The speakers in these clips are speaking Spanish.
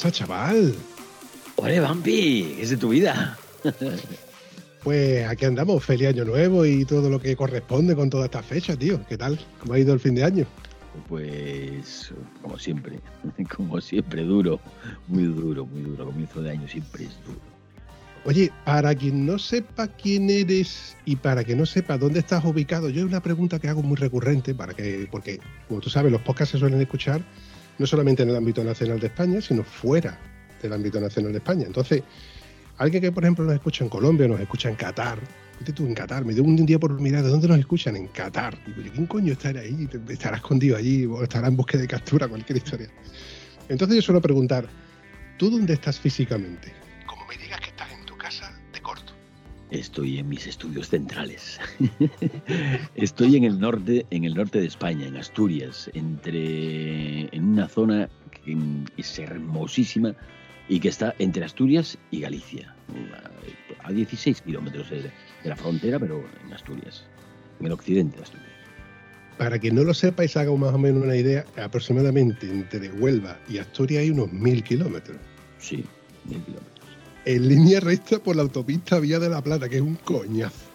Pasa, chaval? Ole, Vampi, ¿qué es de tu vida? Pues aquí andamos, feliz año nuevo y todo lo que corresponde con toda esta fecha, tío. ¿Qué tal? ¿Cómo ha ido el fin de año? Pues como siempre, como siempre, duro, muy duro, muy duro. Comienzo de año siempre es duro. Oye, para quien no sepa quién eres y para que no sepa dónde estás ubicado, yo hay una pregunta que hago muy recurrente, para que, porque como tú sabes, los podcasts se suelen escuchar no solamente en el ámbito nacional de España, sino fuera del ámbito nacional de España. Entonces, alguien que, por ejemplo, nos escucha en Colombia, nos escucha en Qatar, viste tú en Qatar, me dio un día por mirar de dónde nos escuchan, en Qatar. Digo, ¿quién coño estará ahí? ¿Estará escondido allí o estará en búsqueda de captura? Cualquier historia. Entonces yo suelo preguntar, ¿tú dónde estás físicamente? Como me digas que Estoy en mis estudios centrales. Estoy en el norte, en el norte de España, en Asturias, entre en una zona que es hermosísima y que está entre Asturias y Galicia, a 16 kilómetros de, la frontera, pero en Asturias, en el occidente de Asturias. Para que no lo sepáis, haga más o menos una idea, aproximadamente entre Huelva y Asturias hay unos mil kilómetros. Sí, mil kilómetros. En línea recta por la autopista Vía de la Plata, que es un coñazo.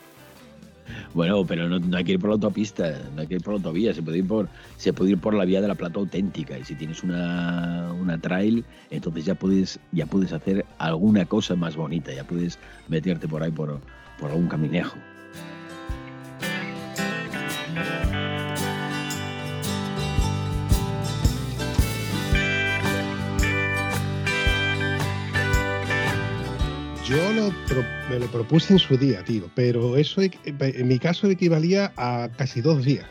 Bueno, pero no, hay que ir por la autopista, no hay que ir por la autovía, se puede ir por, se puede ir por la vía de la Plata auténtica. Y si tienes una, una trail, entonces ya puedes, ya puedes hacer alguna cosa más bonita, ya puedes meterte por ahí por, por algún caminejo. Lo, me lo propuse en su día, tío, pero eso en mi caso equivalía a casi dos días.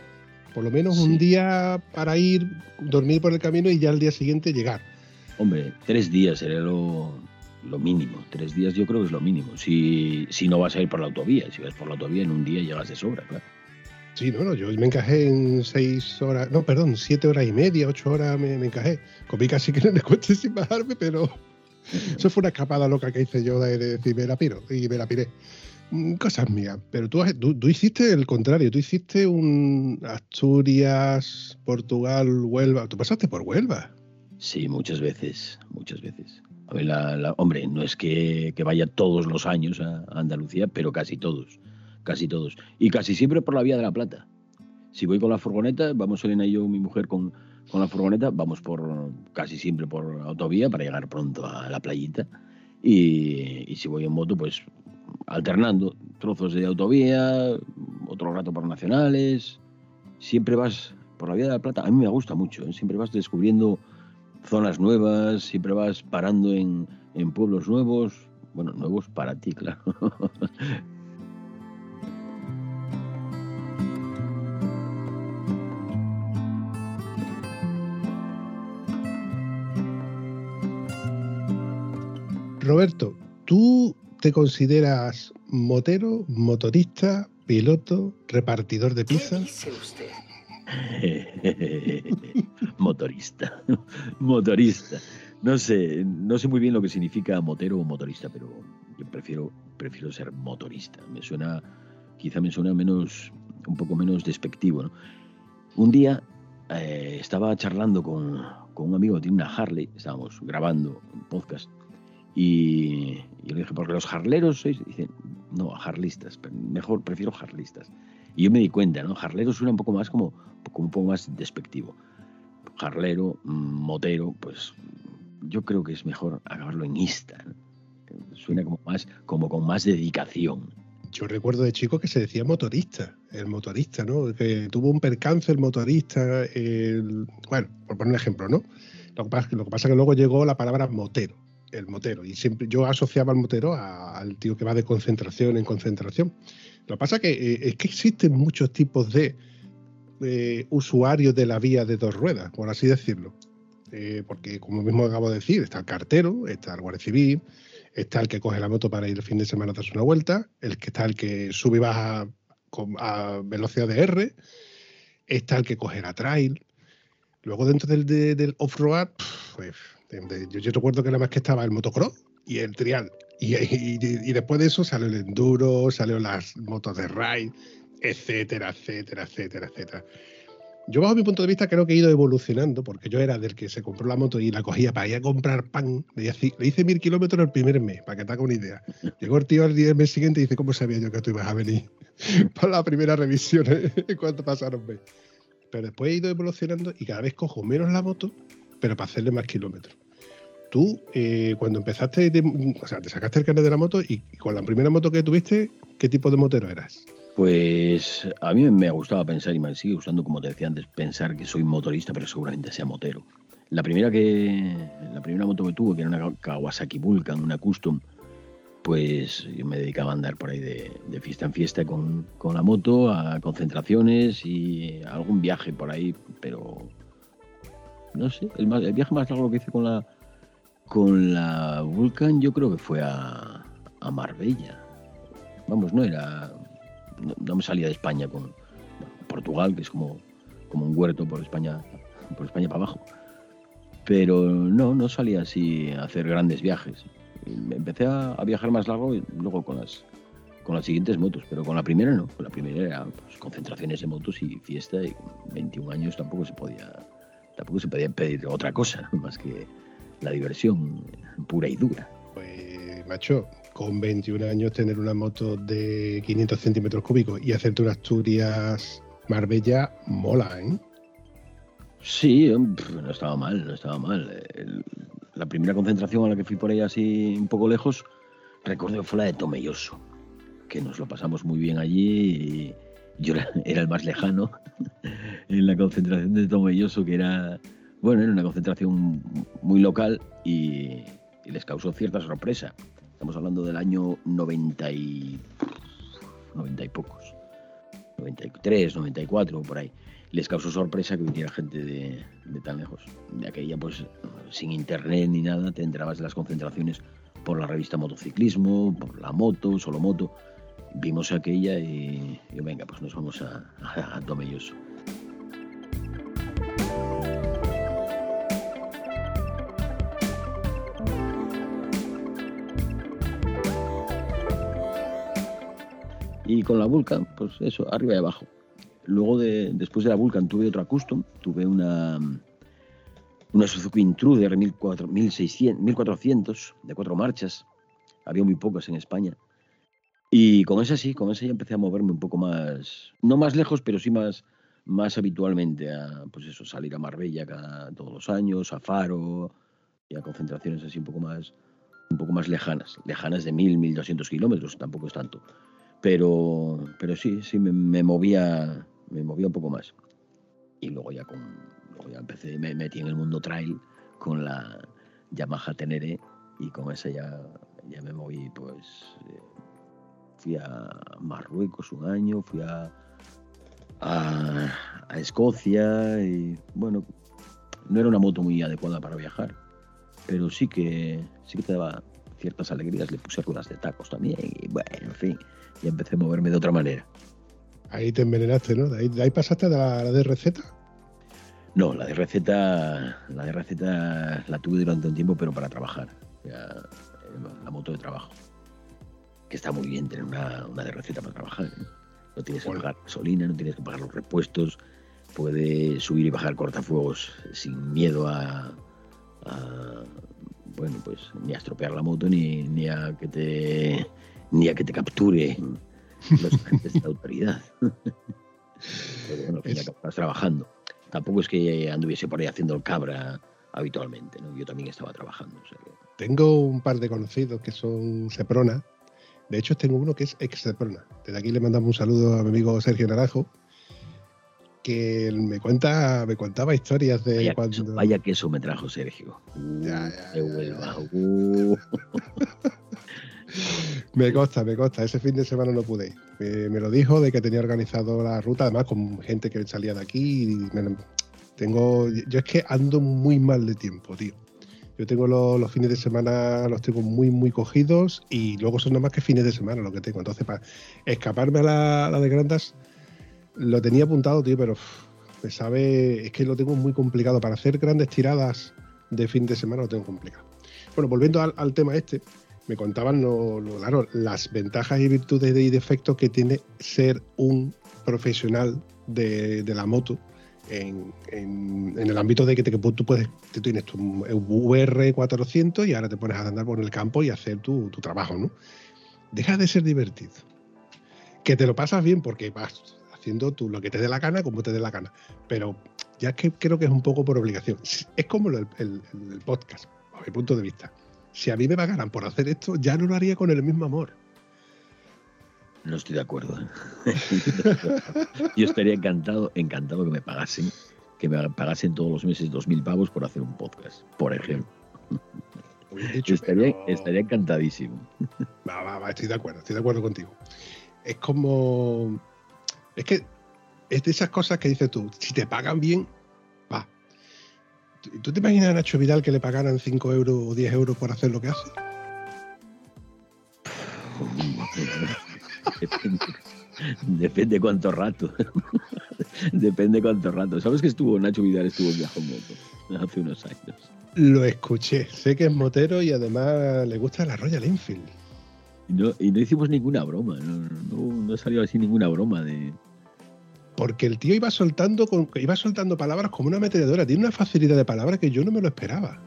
Por lo menos sí. un día para ir, dormir por el camino y ya al día siguiente llegar. Hombre, tres días sería lo, lo mínimo. Tres días yo creo que es lo mínimo. Si, si no vas a ir por la autovía, si vas por la autovía en un día llegas de sobra, claro. Sí, no, no, yo me encajé en seis horas, no, perdón, siete horas y media, ocho horas me, me encajé. Comí casi que en el coche sin bajarme, pero eso fue una escapada loca que hice yo de decir, me la piro y me la piré. Cosas mías. Pero tú, tú, tú, hiciste el contrario. Tú hiciste un Asturias, Portugal, Huelva. Tú pasaste por Huelva. Sí, muchas veces, muchas veces. Hombre, no es que, que, vaya todos los años a Andalucía, pero casi todos. Casi todos. Y casi siempre por la Vía de la Plata. Si voy con la furgoneta, vamos Elena y yo, mi mujer, con, con la furgoneta, vamos por casi siempre por autovía para llegar pronto a la playita. Y, y, si voy en moto, pues alternando trozos de autovía, otro rato por nacionales. Siempre vas por la vía de la Plata. A mí me gusta mucho, ¿eh? siempre vas descubriendo zonas nuevas, siempre vas parando en, en pueblos nuevos. Bueno, nuevos para ti, claro. Roberto, ¿tú te consideras motero, motorista, piloto, repartidor de pizza? ¿Qué dice usted? motorista, motorista. No sé, no sé muy bien lo que significa motero o motorista, pero yo prefiero, prefiero ser motorista. Me suena, quizá me suena menos, un poco menos despectivo. ¿no? Un día eh, estaba charlando con, con, un amigo que tiene una Harley, estábamos grabando un podcast y, y, le dije, porque los jarleros sois, dicen, no, jarlistas, mejor prefiero jarlistas. Y yo me di cuenta, ¿no? Jarlero suena un poco más como, como un poco más despectivo. Jarlero, motero, pues yo creo que es mejor acabarlo en ista. ¿no? Suena como más, como con más dedicación. Yo recuerdo de chico que se decía motorista, el motorista, ¿no? Que tuvo un percance el motorista, el... bueno, por poner un ejemplo, ¿no? Lo que pasa es que luego llegó la palabra motero el motero. Y siempre yo asociaba al motero al tío que va de concentración en concentración. Lo que pasa que, eh, es que existen muchos tipos de eh, usuarios de la vía de dos ruedas, por así decirlo. Eh, porque, como mismo acabo de decir, está el cartero, está el guardia civil, está el que coge la moto para ir el fin de semana a darse una vuelta, el que está el que sube y baja a velocidad de R, está el que coge la trail. Luego dentro del, del off-road, pues yo, yo, recuerdo que nada más que estaba el motocross y el trial. Y, y, después de eso salió el enduro, salió las motos de ride, etcétera, etcétera, etcétera, etcétera. Yo, bajo mi punto de vista, creo que he ido evolucionando, porque yo era del que se compró la moto y la cogía para ir a comprar pan. Le hice, mil kilómetros el primer mes, para que te haga una idea. Llegó el tío al día mes siguiente y dice: ¿Cómo sabía yo que tú ibas a venir para la primera revisión? ¿Cuánto pasaron meses? Pero después he ido evolucionando y cada vez cojo menos la moto, pero para hacerle más kilómetros. Tú, eh, cuando empezaste, o sea, te sacaste el carnet de la moto y con la primera moto que tuviste, ¿qué tipo de motero eras? Pues a mí me ha gustado pensar y me sigue gustando, como te decía antes, pensar que soy motorista, pero seguramente sea motero. La primera que la primera moto que tuve, que era una Kawasaki Vulcan, una custom, pues yo me dedicaba a andar por ahí de, fiesta en fiesta con, la moto, a concentraciones y algún viaje por ahí, pero no sé, el, el viaje más largo que hice con la con la Vulcan yo creo que fue a, a Marbella. Vamos, no era no, me salía de España con Portugal, que es como, como un huerto por España, por España para abajo. Pero no, no salía así a hacer grandes viajes. Empecé a, viajar más largo y luego con las, con las siguientes motos, pero con la primera no. Con la primera era pues, concentraciones de motos y fiesta y con 21 años tampoco se podía tampoco se podía pedir otra cosa más que la diversión pura y dura. Pues macho, con 21 años tener una moto de 500 centímetros cúbicos y hacerte una Asturias Marbella mola, ¿eh? Sí, no estaba mal, no estaba mal. la primera concentración a la que fui por ahí así un poco lejos, recuerdo que fue la de Tomelloso, que nos lo pasamos muy bien allí y yo era, el más lejano en la concentración de Tomelloso, que era, bueno, era una concentración muy local y les causó cierta sorpresa Estamos hablando del año 90 y, 90 y pocos. 93, 94, por ahí. Les causó sorpresa que viniera gente de, tan lejos. De aquella, pues, sin internet ni nada, te enterabas de las concentraciones por la revista Motociclismo, por la moto, solo moto. Vimos aquella y, venga, pues nos vamos a, a, a Tomelloso. Y con la Vulcan, pues eso, arriba y abajo. Luego, de, después de la Vulcan, tuve otra custom, tuve una, una Suzuki Intruder 1400, 1400 de cuatro marchas. Había muy pocas en España. Y con esa sí, con esa ya empecé a moverme un poco más, no más lejos, pero sí más, más habitualmente a, pues eso, salir a Marbella cada, todos los años, a Faro y a concentraciones así un poco más, un poco más lejanas, lejanas de 1000, 1200 kilómetros, tampoco es tanto pero, pero sí, sí me, movía, me movía un poco más. Y luego ya con, luego ya empecé, me metí en el mundo trail con la Yamaha Tenere y con esa ya, ya me moví, pues eh, fui a Marruecos un año, fui a, a, a, Escocia y bueno, no era una moto muy adecuada para viajar, pero sí que sí que te daba ciertas alegrías, le puse algunas de tacos también y bueno, en fin, y empecé a moverme de otra manera. Ahí te envenenaste, ¿no? ¿De ahí, pasaste a la, la DRZ? No, la DRZ, la DRZ la tuve durante un tiempo, pero para trabajar. la moto de trabajo. Que está muy bien tener una, una DRZ para trabajar. ¿eh? No tienes que pagar gasolina, no tienes que pagar los repuestos, puedes subir y bajar cortafuegos sin miedo a, bueno, pues ni a estropear la moto ni, ni a que te ni a que te capture los agentes de autoridad. Pero bueno, ya estás trabajando. Tampoco es que anduviese por ahí haciendo el cabra habitualmente, ¿no? Yo también estaba trabajando. Tengo un par de conocidos que son Seprona. De hecho, tengo uno que es ex Seprona. Desde aquí le mandamos un saludo a mi amigo Sergio Naranjo. que me cuenta, me contaba historias de Vaya, cuando. vaya queso me trajo Sergio. Uh, Ya, ya, de ya, Huelva. Uh. Me consta, me consta. Ese fin de semana no pude. ir. Me, me lo dijo de que tenía organizado la ruta, además con gente que salía de aquí. Y me- tengo, yo es que ando muy mal de tiempo, tío. Yo tengo los, fines de semana, los tengo muy, muy cogidos y luego son nada más que fines de semana lo que tengo. Entonces, para escaparme a la, la de Grandas, lo tenía apuntado, tío, pero me sabe, es que lo tengo muy complicado. Para hacer grandes tiradas de fin de semana lo tengo complicado. Bueno, volviendo al, tema este, me contaban lo, claro, las ventajas y virtudes y defectos que tiene ser un profesional de la moto en, el ámbito de que, te- tú puedes, tú tienes tu VR400 y ahora te pones a andar por el campo y hacer tu, trabajo, ¿no? Deja de ser divertido. Que te lo pasas bien porque vas haciendo tú lo que te dé la gana, como te dé la gana. Pero ya es que creo que es un poco por obligación. Es como el, el- el podcast, a mi punto de vista. Si a mí me pagaran por hacer esto, ya no lo haría con el mismo amor. No estoy de acuerdo. ¿eh? Yo estaría encantado, encantado que me pagasen, que me pagasen todos los meses dos mil pavos por hacer un podcast, por ejemplo. Dicho, Estaría, pero- estaría encantadísimo. Va, va, va, estoy de acuerdo, estoy de acuerdo contigo. Es como. Es que es de esas cosas que dices tú, si te pagan bien, va. ¿Tú- ¿Tú te imaginas a Nacho Vidal que le pagaran 5 euros o 10 euros por hacer lo que hace? Depende, depende cuánto rato. Depende cuánto rato. ¿Sabes que estuvo Nacho Vidal estuvo en viaje en moto hace unos años? Lo escuché, sé que es motero y además le gusta la Royal Enfield. Y no, y no hicimos ninguna broma, no, no, no salió así ninguna broma de... Porque el tío iba soltando, con, iba soltando palabras como una ametralladora. Tiene una facilidad de palabras que yo no me lo esperaba.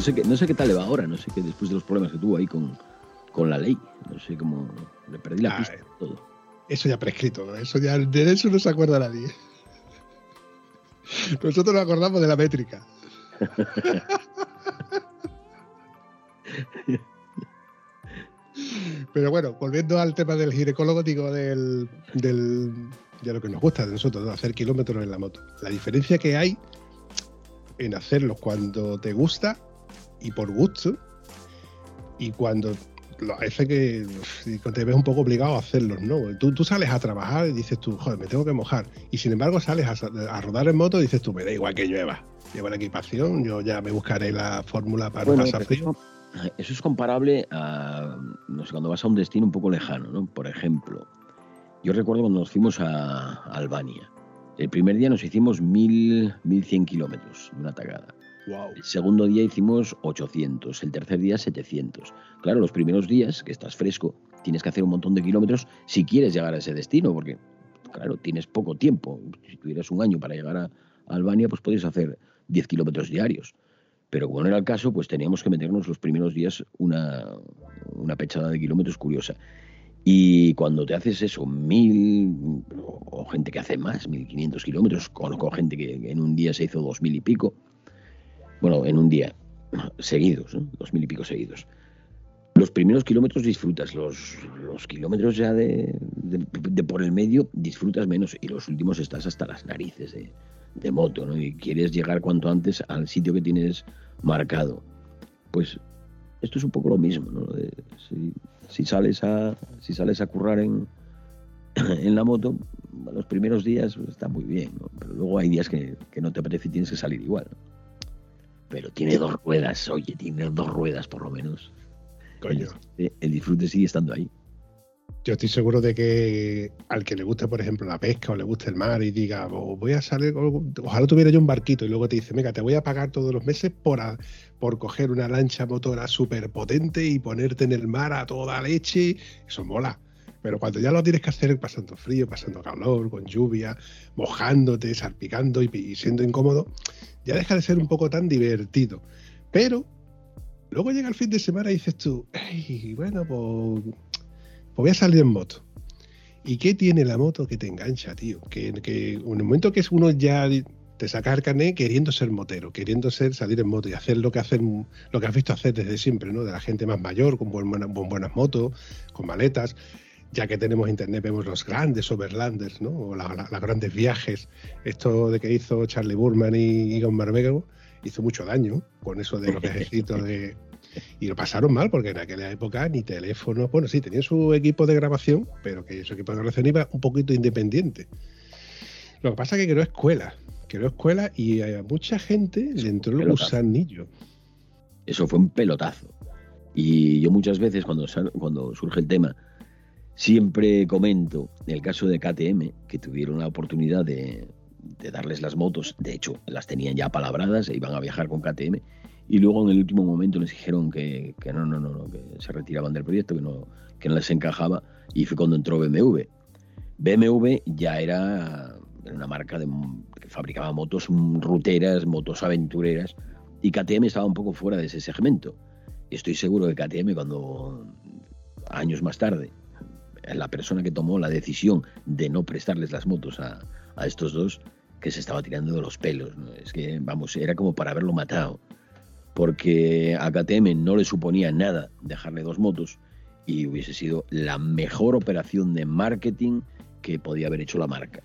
No sé, qué, no sé qué tal le va ahora, no sé qué después de los problemas que tuvo ahí con, con la ley. No sé cómo... Le perdí la Ah, pista eh. todo. Eso ya prescrito, ¿no? eso ya de eso no se acuerda nadie. Nosotros nos acordamos de la métrica. Pero bueno, volviendo al tema del ginecólogo, digo, del, del, de lo que nos gusta de nosotros, ¿no? hacer kilómetros en la moto. La diferencia que hay en hacerlos cuando te gusta y por gusto, y cuando lo hace que te ves un poco obligado a hacerlos, ¿no? Tú, tú sales a trabajar y dices tú, joder, me tengo que mojar. Y sin embargo sales a, a rodar en moto y dices tú, me da igual que llueva. Llevo la equipación, yo ya me buscaré la fórmula para Bueno, no pasar frío. Eso, eso es comparable a, no sé, cuando vas a un destino un poco lejano, ¿no? Por ejemplo, yo recuerdo cuando nos fuimos a, Albania. El primer día nos hicimos mil, 1100 kilómetros de una tagada. El segundo día hicimos 800, el tercer día 700. Claro, los primeros días, que estás fresco, tienes que hacer un montón de kilómetros si quieres llegar a ese destino, porque, claro, tienes poco tiempo. Si tuvieras un año para llegar a, Albania, pues podrías hacer 10 kilómetros diarios. Pero como no era el caso, pues teníamos que meternos los primeros días una, una pechada de kilómetros curiosa. Y cuando te haces eso, mil, o gente que hace más, 1500 kilómetros, conozco gente que en un día se hizo dos mil y pico, bueno, en un día, seguidos, dos mil y pico seguidos. Los primeros kilómetros disfrutas, los, kilómetros ya de, por el medio disfrutas menos y los últimos estás hasta las narices de, moto, ¿no? Y quieres llegar cuanto antes al sitio que tienes marcado. Pues esto es un poco lo mismo, ¿no? De- si, sales a si sales a currar en, en la moto, los primeros días está muy bien. Pero luego hay días que, no te apetece y tienes que salir igual. Pero tiene dos ruedas, oye, tiene dos ruedas por lo menos. Coño. El, el disfrute sigue estando ahí. Yo estoy seguro de que al que le guste, por ejemplo, la pesca o le guste el mar y diga, "Oh, voy a salir, ojalá tuviera yo un barquito y luego te dice, venga, te voy a pagar todos los meses por, a- por coger una lancha motora súper potente y ponerte en el mar a toda leche, eso mola. Pero cuando ya lo tienes que hacer pasando frío, pasando calor, con lluvia, mojándote, salpicando y, siendo incómodo, ya deja de ser un poco tan divertido. Pero luego llega el fin de semana y dices tú, "Ey, bueno, pues pues voy a salir en moto. ¿Y qué tiene la moto que te engancha, tío? Que, en el momento que uno ya te sacas el carnet queriendo ser motero, queriendo ser salir en moto y hacer lo que hacen, lo que has visto hacer desde siempre, ¿no? De la gente más mayor, con, buenas motos, con maletas. Ya que tenemos internet, vemos los grandes overlanders, ¿no? O los grandes viajes. Esto de que hizo Charlie Burman y Egon Marvego hizo mucho daño con eso de los viajecitos de. Y lo pasaron mal porque en aquella época ni teléfono. Bueno, sí, tenían su equipo de grabación, pero que su equipo de grabación iba un poquito independiente. Lo que pasa es que creó escuela, creó escuela y a mucha gente le entró el gusanillo. Eso fue un pelotazo. Y yo muchas veces cuando, cuando surge el tema, siempre comento el caso de KTM, que tuvieron la oportunidad de, darles las motos, de hecho las tenían ya palabradas e iban a viajar con KTM, y luego en el último momento les dijeron que, no, no, no, que se retiraban del proyecto, que no, que no les encajaba, y fue cuando entró BMW. BMW ya era una marca que fabricaba motos ruteras, motos aventureras, y KTM estaba un poco fuera de ese segmento. Estoy seguro que KTM cuando años más tarde la persona que tomó la decisión de no prestarles las motos a, estos dos, que se estaba tirando de los pelos. Es que, vamos, era como para haberlo matado. Porque a KTM no le suponía nada dejarle dos motos y hubiese sido la mejor operación de marketing que podía haber hecho la marca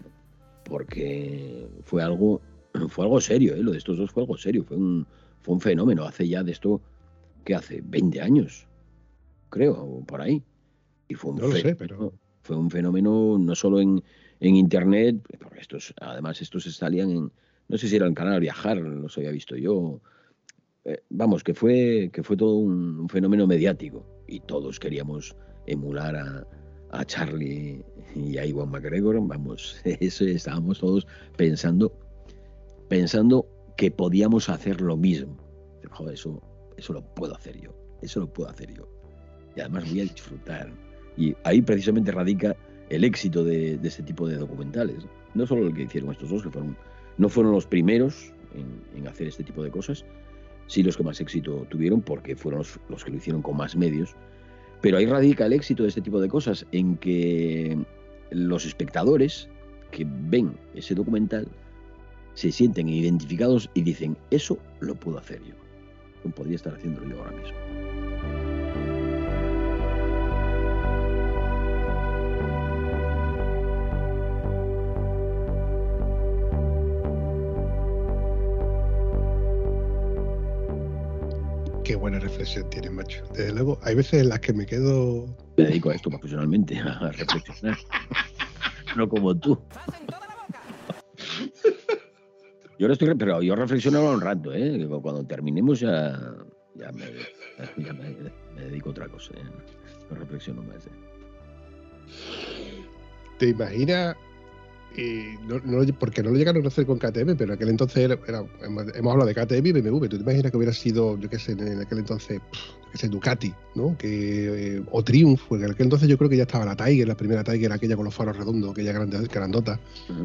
porque fue algo, fue algo serio, ¿eh? lo de estos dos fue algo serio, fue un, fue un fenómeno. Hace ya de esto, que hace? 20 años, creo, por ahí. Y fue un, fenómeno, pero... fue un fenómeno no solo en, en Internet, porque estos, además estos salían en, no sé si era el canal Viajar, los había visto yo. Eh, vamos, que fue, que fue todo un fenómeno mediático y todos queríamos emular a, a Charlie y a Iwan McGregor, vamos, eso estábamos todos pensando, pensando que podíamos hacer lo mismo. Joder, eso, eso lo puedo hacer yo, eso lo puedo hacer yo. Y además voy a disfrutar. Y ahí precisamente radica el éxito de, este tipo de documentales. No solo el que hicieron estos dos, que fueron, no fueron los primeros en, hacer este tipo de cosas, sí los que más éxito tuvieron, porque fueron los que lo hicieron con más medios, pero ahí radica el éxito de este tipo de cosas, en que los espectadores que ven ese documental se sienten identificados y dicen, eso lo puedo hacer yo. Podría estar haciéndolo yo ahora mismo. Qué buena reflexión tienes, macho. Desde luego, hay veces en las que me quedo. Me dedico a esto profesionalmente, a reflexionar. no como tú. Yo estoy, pero yo reflexiono un rato, ¿eh? Cuando terminemos ya, ya, me, dedico a otra cosa. ¿eh? No reflexiono más. ¿eh? ¿Te imaginas no, porque no lo llegaron a hacer con KTM, pero en aquel entonces era, hemos, hablado de KTM y BMW. ¿Tú te imaginas que hubiera sido, yo qué sé, en aquel entonces, qué sé, Ducati, ¿no? Que, eh, o Triumph, porque en aquel entonces yo creo que ya estaba la Tiger, la primera Tiger, aquella con los faros redondos, aquella grande, grandota,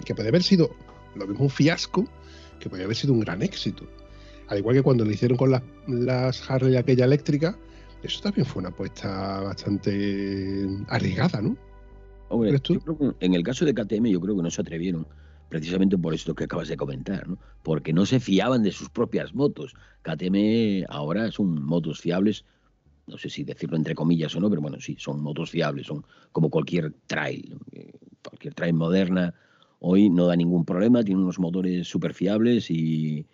que puede haber sido lo mismo un fiasco, que podría haber sido un gran éxito. Al igual que cuando lo hicieron con las, las Harley aquella eléctrica, eso también fue una apuesta bastante arriesgada, ¿no? En el caso de KTM yo creo que no se atrevieron precisamente por esto que acabas de comentar, ¿no? porque no se fiaban de sus propias motos. KTM ahora son motos fiables, no sé si decirlo entre comillas o no, pero bueno, sí, son motos fiables, son como cualquier trail, cualquier trail moderna. Hoy no da ningún problema, tiene unos motores súper fiables y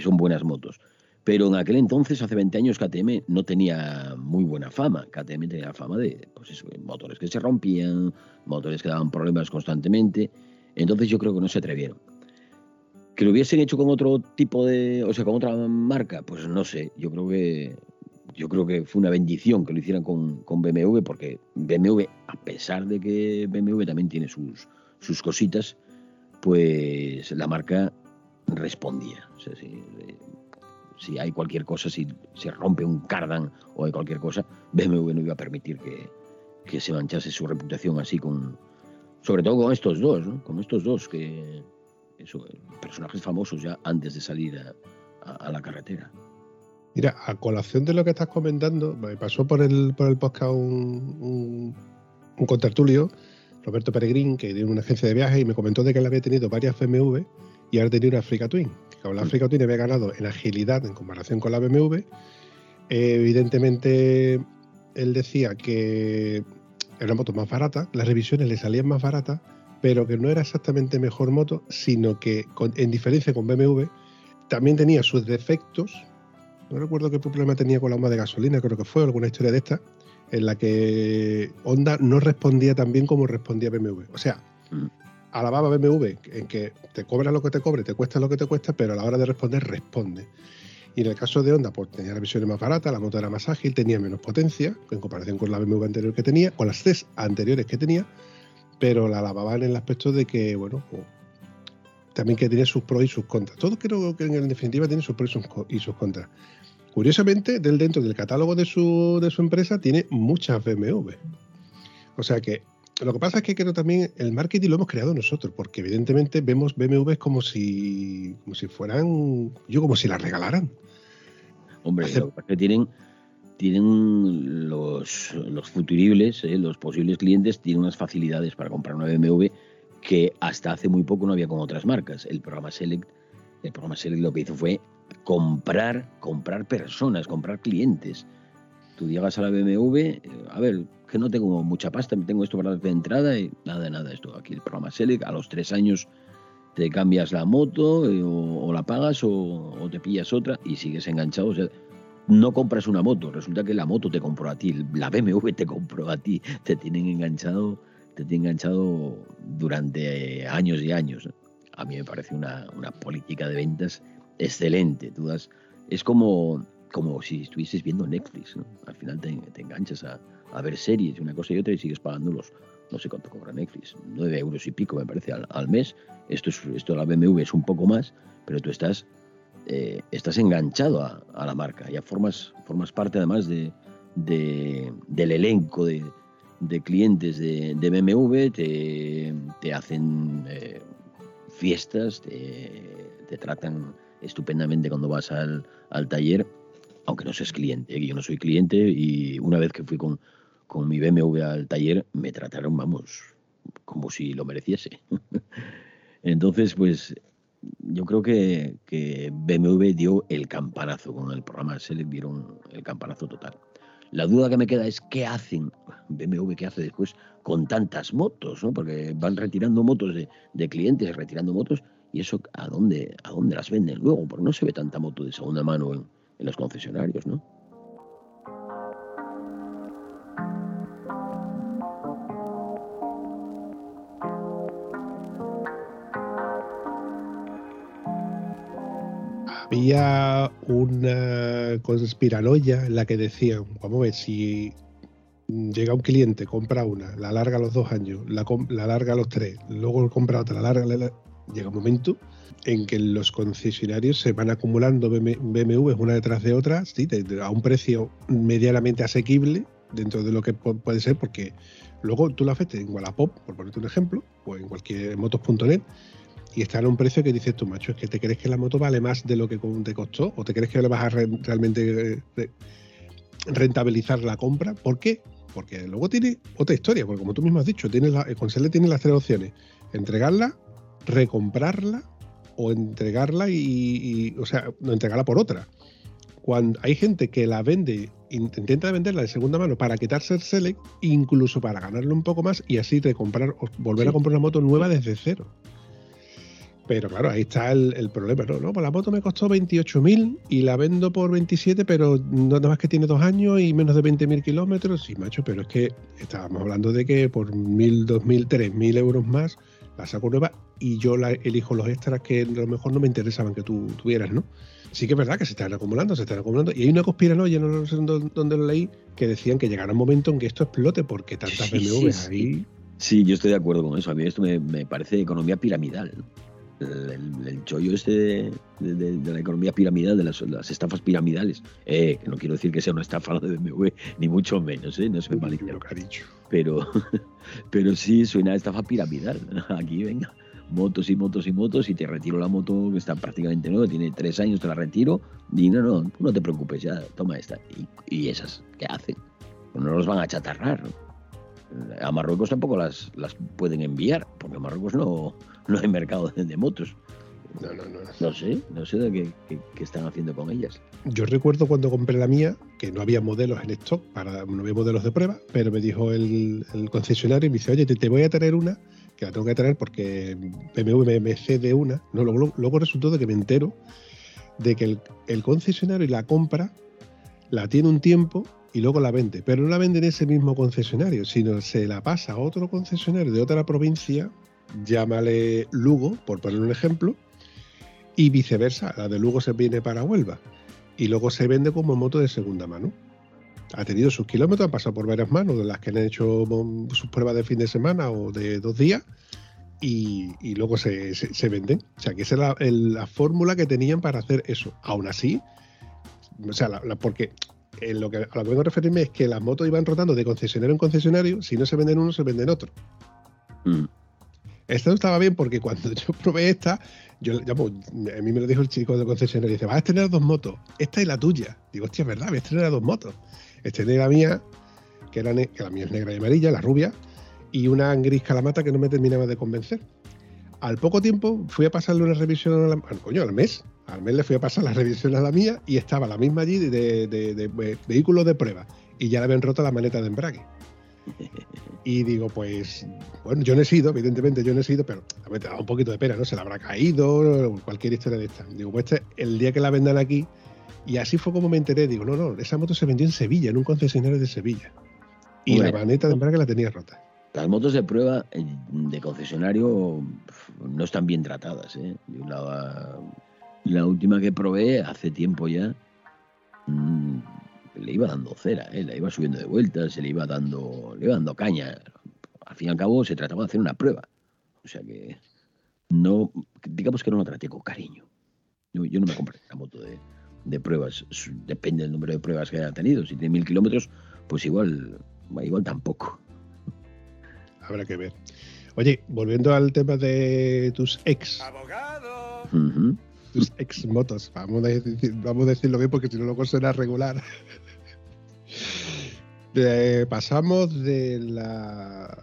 son buenas motos. Pero en aquel entonces, hace 20 años, KTM no tenía muy buena fama. KTM tenía fama de pues motores que se rompían, motores que daban problemas constantemente. Entonces yo creo que no se atrevieron. ¿Que lo hubiesen hecho con otro tipo de, o sea, con otra marca? Pues no sé. Yo creo que, yo creo que fue una bendición que lo hicieran con, con BMW, porque BMW, a pesar de que BMW también tiene sus, sus cositas, pues la marca respondía. O sea, sí, si hay cualquier cosa, si se rompe un cardan o hay cualquier cosa, BMW no iba a permitir que, se manchase su reputación así con, sobre todo con estos dos, ¿no? con estos dos que personajes famosos ya antes de salir a, la carretera. Mira, a colación de lo que estás comentando, me pasó por el, por el podcast un, un, un contertulio, Roberto Peregrín, que tiene una agencia de viajes, y me comentó de que él había tenido varias BMW y ahora tenía una Africa Twin. Como la Africa Twin había ganado en agilidad en comparación con la BMW, evidentemente él decía que era una moto más barata, las revisiones le salían más baratas, pero que no era exactamente mejor moto, sino que en diferencia con BMW también tenía sus defectos. No recuerdo qué problema tenía con la bomba de gasolina, creo que fue alguna historia de esta, en la que Honda no respondía tan bien como respondía BMW. O sea, mm. Alababa BMW en que te cobra lo que te cobre, te cuesta lo que te cuesta, pero a la hora de responder responde. Y en el caso de Honda, pues tenía revisiones más baratas, la moto era más ágil, tenía menos potencia en comparación con la BMW anterior que tenía, con las tres anteriores que tenía, pero la alababan en el aspecto de que, bueno, pues, también que tiene sus pros y sus contras. Todo creo que en definitiva tiene sus pros y sus contras. Curiosamente, del dentro del catálogo de su, de su empresa tiene muchas BMW. O sea que lo que pasa es que creo también el marketing lo hemos creado nosotros, porque evidentemente vemos BMWs como si, como si fueran, yo como si las regalaran. Hombre, que tienen, tienen los, los futuribles, eh, los posibles clientes, tienen unas facilidades para comprar una BMW que hasta hace muy poco no había con otras marcas. El programa Select, el programa Select lo que hizo fue comprar, comprar personas, comprar clientes. Tú llegas a la BMW, eh, a ver, que no tengo mucha pasta, tengo esto para darte entrada y nada, nada, esto aquí el programa Select, a los tres años te cambias la moto eh, o, la pagas o, te pillas otra y sigues enganchado. O sea, no compras una moto, resulta que la moto te compró a ti, la BMW te compró a ti, te tienen enganchado, te tienen enganchado durante años y años. A mí me parece una, una política de ventas excelente. Tú es como, como si estuvieses viendo Netflix. Al final te, enganchas a, ver series, una cosa y otra, y sigues pagando los, no sé cuánto cobra Netflix, 9 euros y pico me parece al, mes. Esto, es, esto la BMW es un poco más, pero tú estás, eh, estás enganchado a, la marca, ya formas, formas parte además de, del elenco de, clientes de, BMW, te, hacen eh, fiestas, te, tratan estupendamente cuando vas al taller, aunque no seas cliente, yo no soy cliente y una vez que fui con, con mi BMW al taller me trataron, vamos, como si lo mereciese. Entonces, pues yo creo que, que, BMW dio el campanazo con el programa se le dieron el campanazo total. La duda que me queda es qué hacen BMW, qué hace después con tantas motos, ¿no? Porque van retirando motos de, de clientes, retirando motos, y eso a dónde, a dónde las venden luego, porque no se ve tanta moto de segunda mano en, en los concesionarios, ¿no? había una conspiranoia en la que decían, vamos a ver, si llega un cliente, compra una, la larga los dos años, la, la larga los tres, luego compra otra, la larga, llega un momento en que los concesionarios se van acumulando BMWs una detrás de otra, a un precio medianamente asequible dentro de lo que puede ser, porque luego tú la haces en Wallapop, por ponerte un ejemplo, o en cualquier motos.net, y está en un precio que dices tú, macho, es que te crees que la moto vale más de lo que te costó o te crees que le vas a realmente eh, rentabilizar la compra. ¿Por qué? Porque luego tiene otra historia, porque como tú mismo has dicho, tiene la, con Selle tiene las tres opciones. Entregarla, recomprarla o entregarla y, o sea, no entregarla por otra. Cuando hay gente que la vende, intenta venderla de segunda mano para quitarse el Select, incluso para ganarle un poco más y así recomprar o volver a comprar una moto nueva desde cero. Pero claro, ahí está el, problema, ¿no? no pues la moto me costó 28.000 y la vendo por 27, pero nada más que tiene dos años y menos de 20.000 kilómetros. Sí, macho, pero es que estábamos hablando de que por 1.000, 2.000, 3.000 euros más la saco nueva y yo la elijo los extras que a lo mejor no me interesaban que tú tuvieras, ¿no? Sí que es verdad que se están acumulando, se están acumulando. Y hay una conspiranoia, no sé dónde lo leí, que decían que llegará un momento en que esto explote porque tantas BMWs ahí... Sí, yo estoy de acuerdo con eso. A mí esto me, me parece economía piramidal. ¿no? El, chollo este de, la economía piramidal, de las, estafas piramidales. Eh, no quiero decir que sea una estafa de BMW, ni mucho menos, ¿eh? no se me Pero, pero sí suena a estafa piramidal. Aquí, venga, motos y motos y motos, y te retiro la moto que está prácticamente nueva, tiene tres años, te la retiro, y no, no, no te preocupes, ya, toma esta. ¿Y, esas qué hacen? Pues no los van a chatarrar. A Marruecos tampoco las, las pueden enviar, porque a Marruecos no, no hay mercado de motos. No, no, no. No sé, no sé de qué, qué- qué están haciendo con ellas. Yo recuerdo cuando compré la mía, que no había modelos en stock, para, no había modelos de prueba, pero me dijo el, el concesionario y me dice, oye, te, te voy a traer una, que la tengo que traer porque BMW me, me cede una. No, luego, luego resultó de que me entero de que el, el concesionario la compra, la tiene un tiempo y luego la vende, pero no la vende en ese mismo concesionario, sino se la pasa a otro concesionario de otra provincia, llámale Lugo, por poner un ejemplo, y viceversa, la de Lugo se viene para Huelva y luego se vende como moto de segunda mano. Ha tenido sus kilómetros, ha pasado por varias manos, de las que han hecho mm, sus pruebas de fin de semana o de dos días, y, luego se, se- venden. O sea, que esa es la, fórmula que tenían para hacer eso. Aún así, o sea, la- porque en lo que, a lo que vengo a referirme es que las motos iban rotando de concesionario en concesionario, si no se venden uno, se venden otro. Mm. Esto estaba bien porque cuando yo probé esta, yo pues, a mí me lo dijo el chico del concesionario, dice, vas a estrenar dos motos, esta es la tuya. Digo, hostia, es verdad, voy a estrenar dos motos. Estrené la mía, que, era que la mía es negra y amarilla, la rubia, y una gris calamata que no me terminaba de convencer. Al poco tiempo fui a pasarle una revisión a la, al- coño, al mes. Al mes le fui a pasar la revisión a la mía y estaba la misma allí de, de- de- de de prueba. Y ya le habían roto la maneta de embrague. Y digo, pues, bueno, yo no he sido, evidentemente yo no he sido, pero te da un poquito de pena, ¿no? Se la habrá caído, cualquier historia de esta. Digo, pues este, el día que la vendan aquí, y así fue como me enteré, digo, no, no, esa moto se vendió en Sevilla, en un concesionario de Sevilla. Y la maneta de embrague la tenía rota. Las motos de prueba eh, de concesionario no están bien tratadas. ¿eh? La última que probé hace tiempo ya mm, le iba dando cera, ¿eh? la iba subiendo de vuelta, se le iba dando, le iba dando caña. Al fin y al cabo se trataba de hacer una prueba. O sea que no, digamos que no la traté con cariño. Yo, yo no me compré una moto de, de pruebas. Depende del número de pruebas que haya tenido. Si tiene mil kilómetros, pues igual, igual tampoco. Habrá que ver. Oye, volviendo al tema de tus ex, Abogado. Tus ex motos, vamos a, decir, vamos a decirlo bien porque si no luego será regular. Pasamos de la,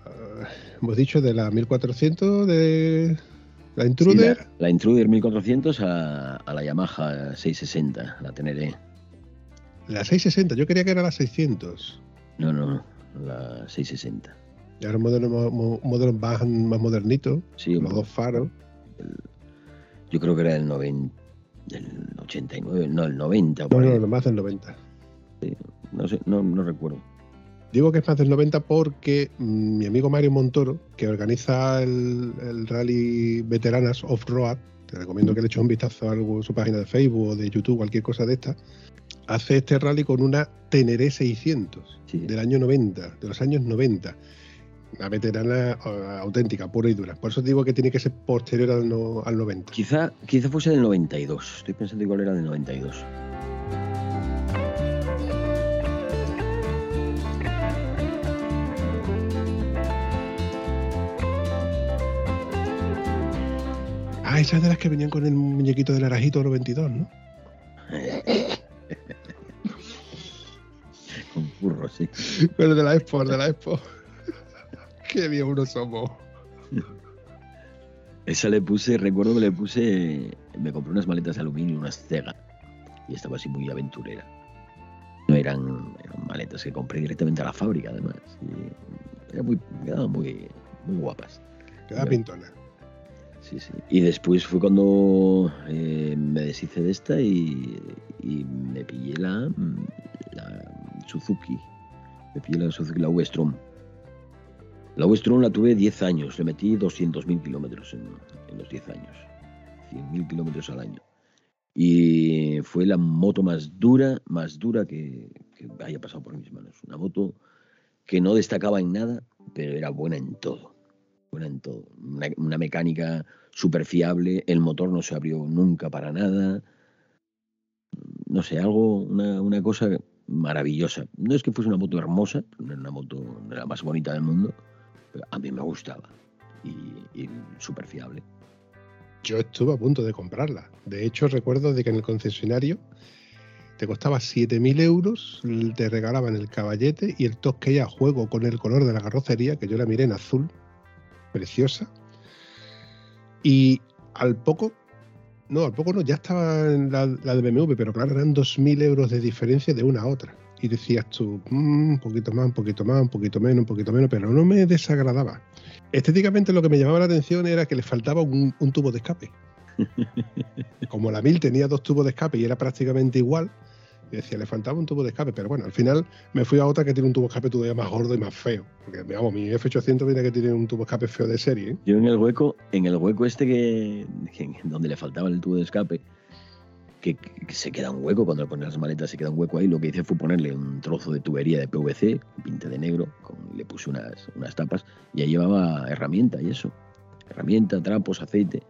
hemos dicho, de la 1400 de la Sí, Intruder. la, la Intruder 1400 a, a la Yamaha 660, la Teneré. La 660, yo quería que era la 600. No, no, la 660. Y ahora un modelo, mo- mo- modelo más, más modernito, Sí, los dos faros. Yo creo que era el, noven- el 89, no, el 90. No, no, más del 90. No sé, no, no recuerdo. Digo que es más del 90 porque mi amigo Mario Montoro, que organiza el, el rally veteranas off-road, te recomiendo que le eches un vistazo a algo, su página de Facebook o de YouTube, cualquier cosa de esta, hace este rally con una Teneré 600 Sí. del año 90, de los años 90. Una veterana eh, auténtica, pura y dura. Por eso digo que tiene que ser posterior al, no- al 90. Quizá, quizá fuese del 92. Estoy pensando igual era del 92. Ah, esas de las que venían con el muñequito del Arajito 92, ¿no? Con furro, sí. Pero de la Expo, de la Expo. Qué bien uno somos. Esa le puse, recuerdo que le puse, me compré unas maletas de aluminio, unas Cega, y estaba así muy aventurera. No eran, eran maletas que compré directamente a la fábrica, además. y era muy, quedaban muy, muy guapas. Queda Bueno. pintona. Sí, sí. Y después fue cuando eh, me deshice de esta y, y me pillé la, la Suzuki. Me pillé la Suzuki, la V-Strom. La V-Strom la tuve 10 años, le metí 200.000 kilómetros en, en los 10 años. 100.000 kilómetros al año. Y fue la moto más dura, más dura que, haya pasado por mis manos. Una moto que no destacaba en nada, pero era buena en todo. Buena en todo. Una, mecánica súper fiable, el motor no se abrió nunca para nada. No sé, algo, una, cosa maravillosa. No es que fuese una moto hermosa, no era una moto no la más bonita del mundo, a mí me gustaba. Y, y súper fiable. Yo estuve a punto de comprarla. De hecho, recuerdo de que en el concesionario te costaba 7.000 euros, te regalaban el caballete y el toque a juego con el color de la carrocería, que yo la miré en azul, preciosa. Y al poco No, al poco no, ya estaba en la, de BMW, pero claro, eran 2.000 euros de diferencia de una a otra. Y decías tú, mm, un poquito más, un poquito más, un poquito menos, un poquito menos, pero no me desagradaba. Estéticamente lo que me llamaba la atención era que le faltaba un, tubo de escape. Como la 1000 tenía dos tubos de escape y era prácticamente igual, decía, le faltaba un tubo de escape, pero bueno, al final me fui a otra que tiene un tubo de escape todavía más gordo y más feo. Porque, digamos, mi F800 viene que tiene un tubo de escape feo de serie. ¿eh? Yo en el hueco, en el hueco este que, donde le faltaba el tubo de escape, que, se queda un hueco, cuando le pones las maletas se queda un hueco ahí, lo que hice fue ponerle un trozo de tubería de PVC, pinte de negro, le puse unas, unas tapas y ahí llevaba herramienta y eso. Herramienta, trapos, aceite.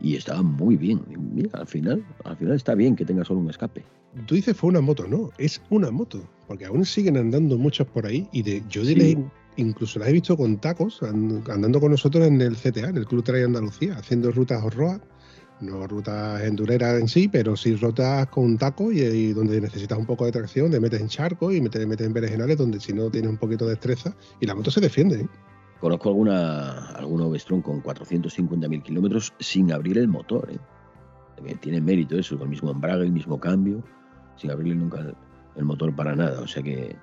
Y estaba muy bien. mira, al final, al final está bien que tenga solo un escape tú dices fue una moto, no, es una moto, porque aún siguen andando muchos por ahí y de, yo diré, incluso las he visto con tacos andando con nosotros en el CTA, en el Club Trail Andalucía, haciendo rutas horroas, no rutas endureras en sí, pero sí rutas con tacos y, donde necesitas un poco de tracción, te metes en charcos y te metes en berenjenales donde si no tienes un poquito de destreza y la moto se defiende. ¿eh? Conozco alguna, algún Ovestron con 450.000 kilómetros sin abrir el motor. ¿eh? Tiene mérito eso, con el mismo embrague, el mismo cambio sin abrirle nunca el, motor para nada. O sea que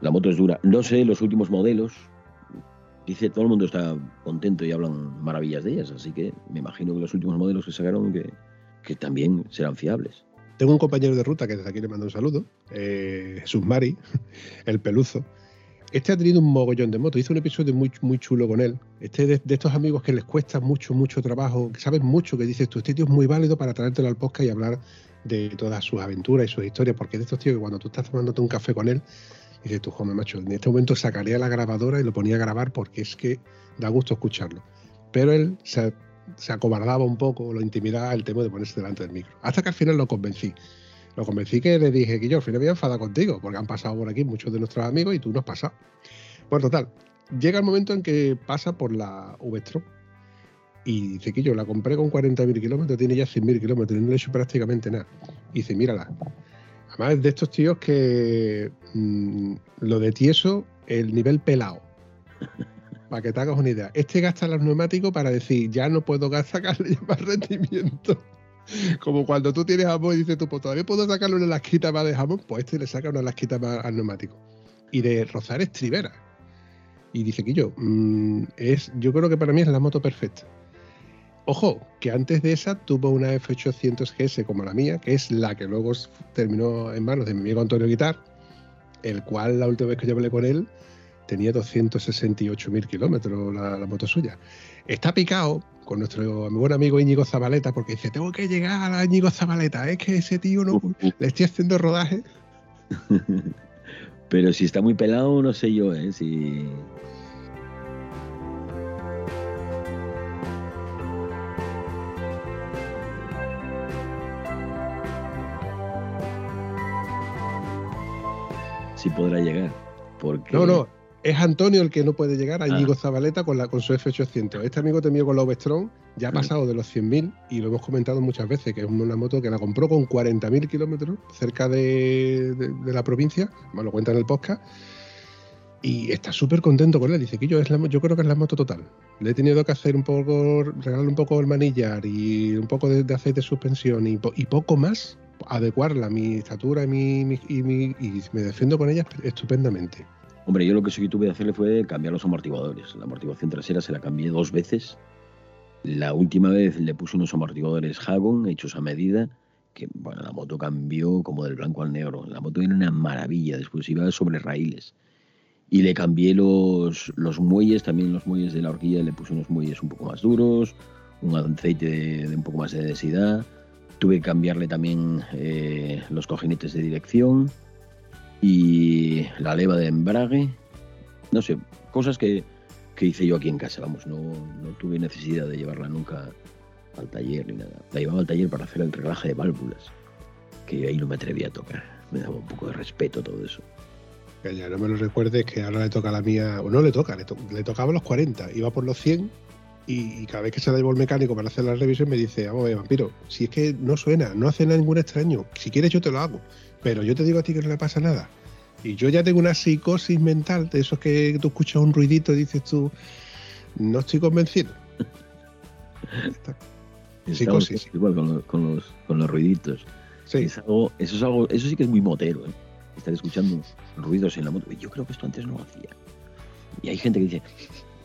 la moto es dura. No sé los últimos modelos. Dice, todo el mundo está contento y hablan maravillas de ellas, así que me imagino que los últimos modelos que sacaron que, también serán fiables. Tengo un compañero de ruta que desde aquí le mando un saludo, eh, Jesús Mari, el peluzo. Este ha tenido un mogollón de moto. Hice un episodio muy, muy chulo con él. Este de, de, estos amigos que les cuesta mucho, mucho trabajo, que sabes mucho, que dices tú, este tío es muy válido para traértelo al podcast y hablar de todas sus aventuras y sus historias, porque de estos tíos que cuando tú estás tomándote un café con él, dices tú, joder, macho, en este momento sacaría la grabadora y lo ponía a grabar porque es que da gusto escucharlo. Pero él se, acobardaba un poco, lo intimidaba el tema de ponerse delante del micro. Hasta que al final lo convencí. Lo convencí que le dije que yo al final me voy a contigo, porque han pasado por aquí muchos de nuestros amigos y tú no has pasado. Bueno, total, llega el momento en que pasa por la V-Strom y dice que yo la compré con 40.000 kilómetros, tiene ya 100.000 kilómetros y no le he hecho prácticamente nada. Y dice, mírala. Además es de estos tíos que mm, lo de tieso, el nivel pelado. para que te hagas una idea. Este gasta los neumáticos para decir, ya no puedo sacarle más rendimiento. Como cuando tú tienes jamón y dices tú, pues todavía puedo sacarle una lasquita más de jamón, pues este le saca una lasquita más al neumático. Y de rozar estribera. Y dice que yo, mm, es, yo creo que para mí es la moto perfecta. Ojo, que antes de esa tuvo una F800 GS como la mía, que es la que luego terminó en manos de mi amigo Antonio Guitar, el cual la última vez que yo hablé con él tenía 268.000 kilómetros la, moto suya. Está picado con nuestro buen amigo Íñigo Zabaleta porque dice, tengo que llegar a Íñigo Zabaleta, es que ese tío no le estoy haciendo rodaje. Pero si está muy pelado, no sé yo, ¿eh? Si podrá llegar. Porque... No, no, es Antonio el que no puede llegar, a Íñigo ah. Zabaleta con, la, con su F800. Este amigo mío con la Ovestron ya ha pasado de los 100.000 y lo hemos comentado muchas veces, que es una moto que la compró con 40.000 kilómetros cerca de, la provincia, me lo cuenta en el podcast, y está súper contento con él. Dice que yo, es la, yo creo que es la moto total. Le he tenido que hacer un poco, regalar un poco el manillar y un poco de, aceite de suspensión y, y poco más adecuarla a mi estatura y, mi, y, me defiendo con ella estupendamente. Hombre, yo lo que sí que tuve que hacerle fue cambiar los amortiguadores. La amortiguación trasera se la cambié dos veces. La última vez le puse unos amortiguadores Hagon hechos a medida, que bueno, la moto cambió como del blanco al negro. La moto era una maravilla, después iba sobre raíles. Y le cambié los, los muelles, también los muelles de la horquilla, le puse unos muelles un poco más duros, un aceite de, de un poco más de densidad Tuve que cambiarle también eh, los cojinetes de dirección y la leva de embrague. No sé, cosas que, hice yo aquí en casa, vamos, no, tuve necesidad de llevarla nunca al taller ni nada. La llevaba al taller para hacer el reglaje de válvulas, que ahí no me atrevía a tocar. Me daba un poco de respeto todo eso. ya no me lo recuerdes que ahora le toca a la mía, o no le toca, le, le tocaba los 40, iba por los 100 y, cada vez que se la llevo el mecánico para hacer la revisión me dice, vamos a ver, vampiro, si es que no suena, no hace nada ningún extraño, si quieres yo te lo hago, pero yo te digo a ti que no le pasa nada. Y yo ya tengo una psicosis mental de esos que tú escuchas un ruidito y dices tú, no estoy convencido. Psicosis. Igual con los, con los, con los ruiditos. Sí. Es algo, eso, es algo, eso sí que es muy motero, ¿eh? Estar escuchando ruidos en la moto. Yo creo que esto antes no lo hacía. Y hay gente que dice,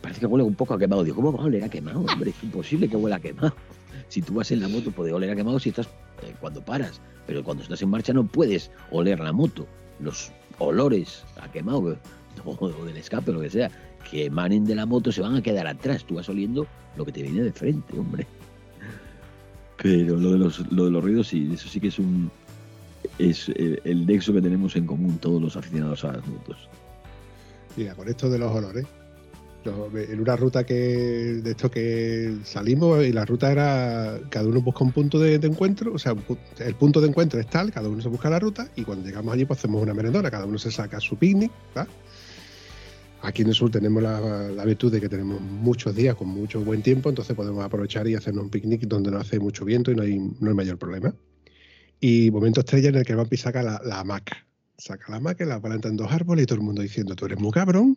parece que huele un poco a quemado. Digo, ¿cómo va a oler a quemado? Hombre, es imposible que huela a quemado. Si tú vas en la moto puede oler a quemado si estás eh, cuando paras, pero cuando estás en marcha no puedes oler la moto. Los olores a quemado o, del escape o lo que sea que emanen de la moto se van a quedar atrás. Tú vas oliendo lo que te viene de frente, hombre. Pero lo de los, lo de los ruidos sí, eso sí que es un es eh, el nexo que tenemos en común todos los aficionados a las motos. Mira, con esto de los olores. En una ruta que de esto que salimos y la ruta era cada uno busca un punto de, encuentro, o sea, el punto de encuentro es tal, cada uno se busca la ruta y cuando llegamos allí pues hacemos una merendona, cada uno se saca su picnic, ¿va? Aquí en el sur tenemos la, la virtud de que tenemos muchos días con mucho buen tiempo, entonces podemos aprovechar y hacernos un picnic donde no hace mucho viento y no hay, no hay mayor problema. Y momento estrella en el que Vampi saca la, la hamaca. Saca la hamaca, la planta en dos árboles y todo el mundo diciendo, tú eres muy cabrón,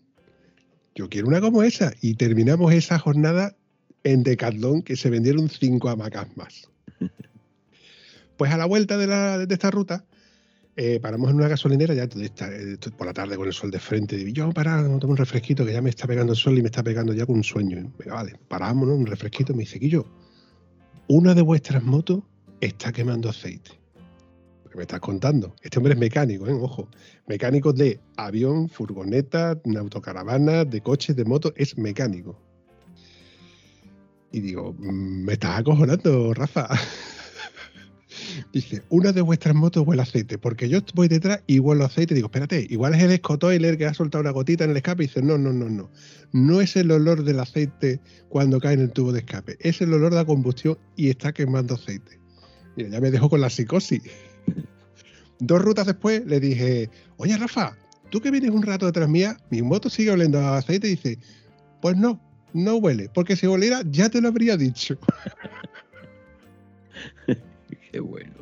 yo quiero una como esa. Y terminamos esa jornada en Decathlon que se vendieron cinco hamacas más. Pues a la vuelta de, la- de esta ruta, eh, paramos en una gasolinera ya esta- eh, por la tarde con el sol de frente. Y yo, vamos a tomar un refresquito que ya me está pegando el sol y me está pegando ya con un sueño. Venga, vale, paramos, ¿no? Un refresquito. Me dice, Guillo, una de vuestras motos está quemando aceite. ¿Qué me estás contando? Este hombre es mecánico, ¿eh? ojo. Mecánico de avión, furgoneta, autocaravana, de coches, de motos, es mecánico. Y digo, "Mm, me estás acojonando, Rafa. Dice, una de vuestras motos huele aceite, porque yo voy detrás y huelo aceite. Digo, espérate, igual es el escotoiler que ha soltado una gotita en el escape. Dice, no, no, no, no. No es el olor del aceite cuando cae en el tubo de escape, es el olor de la combustión y está quemando aceite. Mira, ya me dejó con la psicosis. Dos rutas después le dije, oye Rafa, tú que vienes un rato detrás mía, mi moto sigue oliendo a aceite. Y dice, pues no, no huele, porque si oliera ya te lo habría dicho. Qué bueno.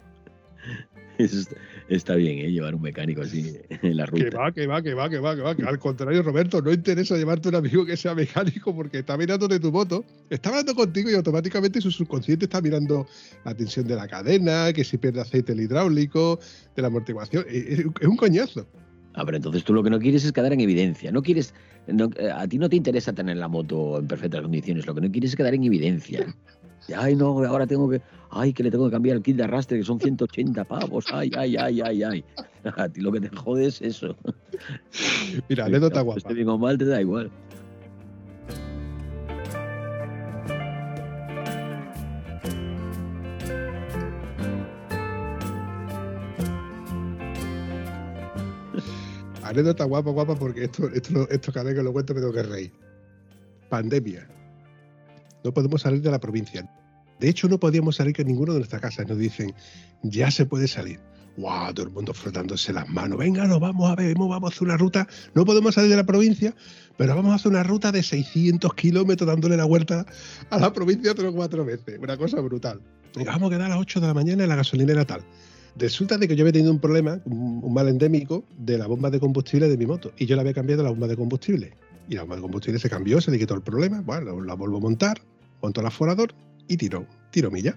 Está bien, ¿eh? Llevar un mecánico así en la Que ruta. va, que va, que va, que va, que va. que al contrario, Roberto, no interesa llevarte un amigo que sea mecánico porque está mirando de tu moto, está hablando contigo y automáticamente su subconsciente está mirando la tensión de la cadena, que si pierde aceite el hidráulico, de la amortiguación. Es, es- es un coñazo. Ah, pero entonces tú lo que no quieres es quedar en evidencia. No quieres, no- eh, a ti no te interesa tener la moto en perfectas condiciones. Lo que no quieres es quedar en evidencia. Ay, no, ahora tengo que, ay, que le tengo que cambiar el kit de arrastre, que son 180 pavos. Ay, ay, ay, ay, ay. A ti lo que te jode es eso. Mira, anécdota guapa. Esté bien o mal, te da igual. Anécdota guapa, guapa, porque esto, esto, esto cada vez que lo cuento me tengo que reír. Pandemia. No podemos salir de la provincia. De hecho, no podíamos salir que ninguno de nuestras casas. Nos dicen, ya se puede salir. ¡Wow! Todo el mundo frotándose las manos. Venga, nos vamos a ver, vamos a hacer una ruta. No podemos salir de la provincia, pero vamos a hacer una ruta de 600 kilómetros dándole la vuelta a la provincia tres o cuatro veces. Una cosa brutal. Venga, vamos a quedar a las 8 de la mañana en la gasolinera tal. Resulta de que yo había tenido un problema, un, un mal endémico, de la bomba de combustible de mi moto. Y yo la había cambiado a la bomba de combustible. Y la bomba de combustible se cambió, se le quitó el problema. Bueno, la vuelvo a montar, monto el aforador y tiro, tiro milla.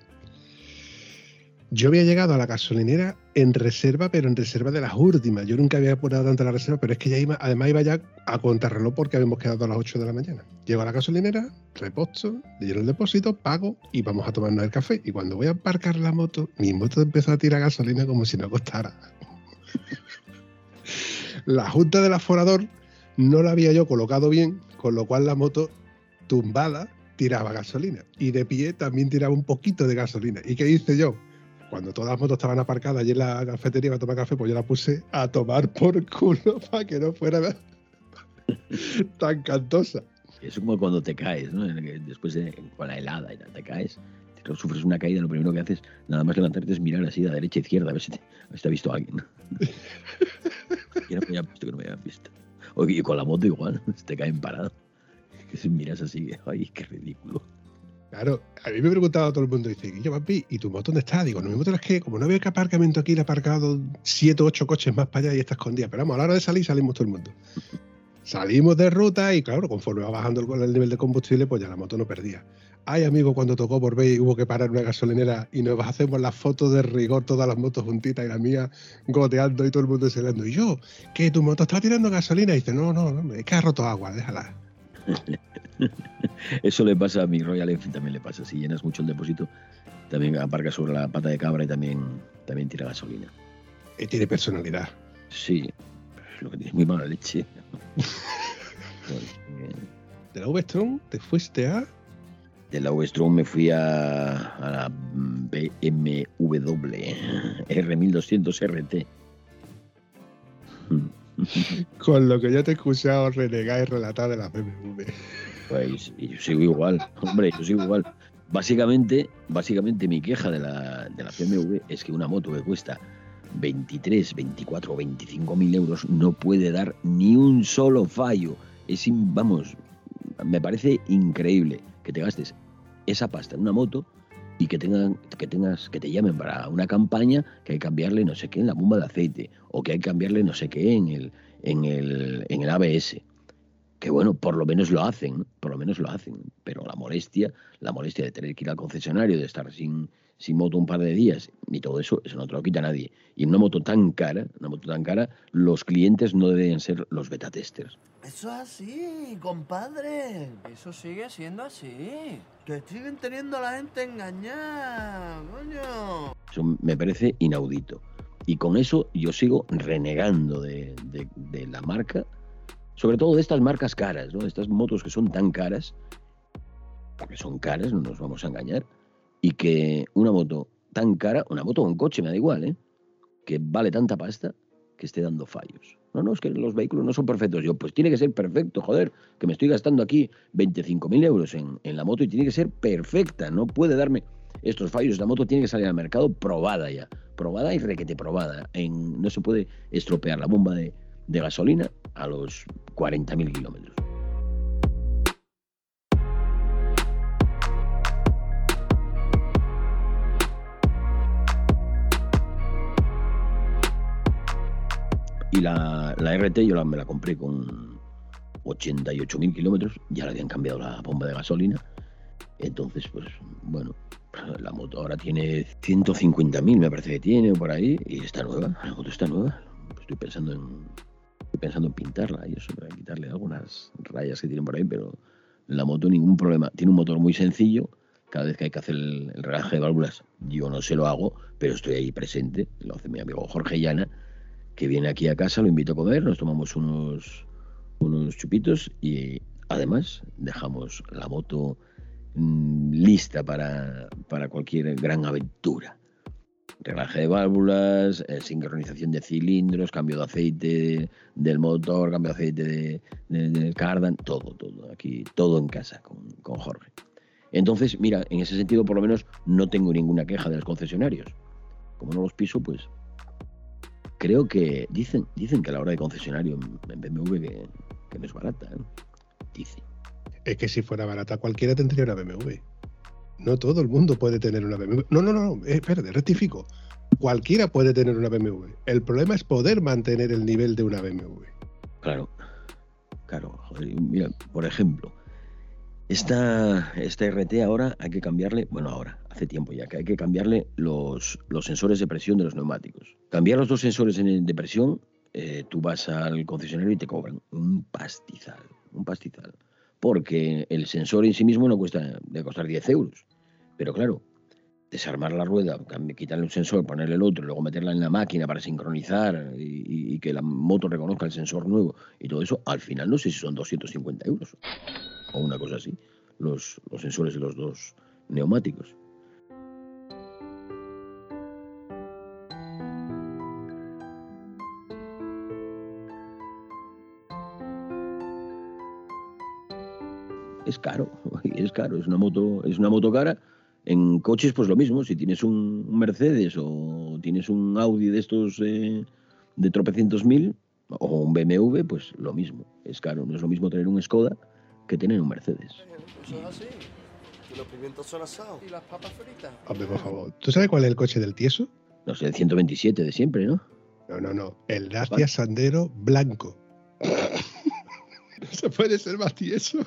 Yo había llegado a la gasolinera en reserva, pero en reserva de las últimas. Yo nunca había apurado tanto la reserva, pero es que ya iba, además iba ya a contrarreloj porque habíamos quedado a las 8 de la mañana. Llego a la gasolinera, reposto, le lleno el depósito, pago y vamos a tomarnos el café. Y cuando voy a aparcar la moto, mi moto empezó a tirar gasolina como si no costara. la junta del aforador no la había yo colocado bien, con lo cual la moto tumbada tiraba gasolina. Y de pie también tiraba un poquito de gasolina. ¿Y qué hice yo? Cuando todas las motos estaban aparcadas allí en la cafetería para tomar café, pues yo la puse a tomar por culo para que no fuera tan cantosa. Es como cuando te caes, Después de, con la helada y te caes, te sufres una caída, lo primero que haces, nada más levantarte es mirar así de derecha a izquierda, a ver si te, a ver si te ha visto alguien. que no me visto, que no me visto. O, y con la moto igual, se te caen parado. Que si miras así, ay, qué ridículo. Claro, a mí me preguntaba todo el mundo, dice, Guillo, papi, ¿y tu moto dónde está? Digo, no, mi moto es que, como no veo que aparcamiento aquí, le he aparcado siete o ocho coches más para allá y está escondida. Pero vamos, a la hora de salir salimos todo el mundo. Salimos de ruta y claro, conforme va bajando el, el nivel de combustible, pues ya la moto no perdía. Ay, amigo, cuando tocó por y hubo que parar una gasolinera y nos hacemos las fotos de rigor, todas las motos juntitas y la mía goteando y todo el mundo celando. Y yo, que tu moto está tirando gasolina. Y dice, no, no, no, es que ha roto agua, déjala. Eso le pasa a mi Royal Enfield, también le pasa. Si llenas mucho el depósito, también aparca sobre la pata de cabra y también, también tira gasolina. Y tiene personalidad. Sí, lo que tiene muy mala leche. ¿De la V-Strom te fuiste a...? De la V-Strom me fui a, a la BMW R1200 RT. Con lo que ya te he escuchado renegar y relatar de la BMW. Pues yo sigo igual, hombre, yo sigo igual. Básicamente, básicamente mi queja de la, de la BMW es que una moto que cuesta 23, 24 o 25 mil euros no puede dar ni un solo fallo. Es, vamos, me parece increíble que te gastes esa pasta en una moto y que tengan que tengas que te llamen para una campaña que hay que cambiarle no sé qué en la bomba de aceite o que hay que cambiarle no sé qué en el en el en el ABS que bueno por lo menos lo hacen por lo menos lo hacen. Pero la molestia la molestia de tener que ir al concesionario de estar sin sin moto un par de días y todo eso, eso no te lo quita nadie. Y en una moto tan cara, una moto tan cara, los clientes no deben ser los beta testers. Eso es así, compadre. Eso sigue siendo así. Que siguen teniendo a la gente engañada, coño. Eso me parece inaudito. Y con eso yo sigo renegando de, de, de la marca, sobre todo de estas marcas caras, ¿no? Estas motos que son tan caras, porque son caras, no nos vamos a engañar, y que una moto tan cara, una moto o un coche, me da igual, ¿eh? que vale tanta pasta, que esté dando fallos. No, no, es que los vehículos no son perfectos. Yo, pues tiene que ser perfecto, joder, que me estoy gastando aquí 25.000 euros en, en, la moto y tiene que ser perfecta, no puede darme estos fallos. La moto tiene que salir al mercado probada ya, probada y requete probada. En, no se puede estropear la bomba de, de gasolina a los 40.000 kilómetros. Y la, la RT yo la, me la compré con 88.000 kilómetros, ya le habían cambiado la bomba de gasolina. Entonces, pues bueno, la moto ahora tiene 150.000, me parece que tiene por ahí, y está nueva, la moto está nueva. Estoy pensando en, estoy pensando en pintarla y eso, para quitarle algunas rayas que tienen por ahí, pero la moto ningún problema. Tiene un motor muy sencillo, cada vez que hay que hacer el, el relaje de válvulas, yo no se lo hago, pero estoy ahí presente, lo hace mi amigo Jorge Llana, que viene aquí a casa, lo invito a comer, nos tomamos unos, unos chupitos y además dejamos la moto mmm, lista para, para, cualquier gran aventura. Reglaje de válvulas, eh, sincronización de cilindros, cambio de aceite del motor, cambio de aceite de, del cardan, todo, todo, aquí, todo en casa con, con Jorge. Entonces, mira, en ese sentido por lo menos no tengo ninguna queja de los concesionarios. Como no los piso, pues creo que dicen, dicen que a la hora de concesionario en BMW que, que no es barata. ¿eh? Dicen. Es que si fuera barata cualquiera tendría una BMW. No todo el mundo puede tener una BMW. No, no, no, eh, espérate, rectifico. Cualquiera puede tener una BMW. El problema es poder mantener el nivel de una BMW. Claro, claro. Joder, mira, por ejemplo, esta, esta RT ahora hay que cambiarle, bueno, ahora, hace tiempo ya, que hay que cambiarle los, los sensores de presión de los neumáticos. Cambiar los dos sensores de presión, eh, tú vas al concesionario y te cobran un pastizal, un pastizal. Porque el sensor en sí mismo no cuesta, debe costar 10 euros. Pero claro, desarmar la rueda, quitarle un sensor, ponerle el otro, luego meterla en la máquina para sincronizar y, y, que la moto reconozca el sensor nuevo y todo eso, al final no sé si son 250 euros o una cosa así, los, los sensores de los dos neumáticos. Es caro, es caro, es una moto, es una moto cara. En coches, pues lo mismo, si tienes un Mercedes o tienes un Audi de estos eh, de tropecientos mil o un BMW, pues lo mismo, es caro. No es lo mismo tener un Skoda que tener un Mercedes. Eso es así. Y los pimientos son asados. ¿Y las papas fritas? Hombre, por favor. ¿Tú sabes cuál es el coche del tieso? No sé, el 127 de siempre, ¿no? No, no, no. El Dacia Sandero blanco. Se puede ser más tieso.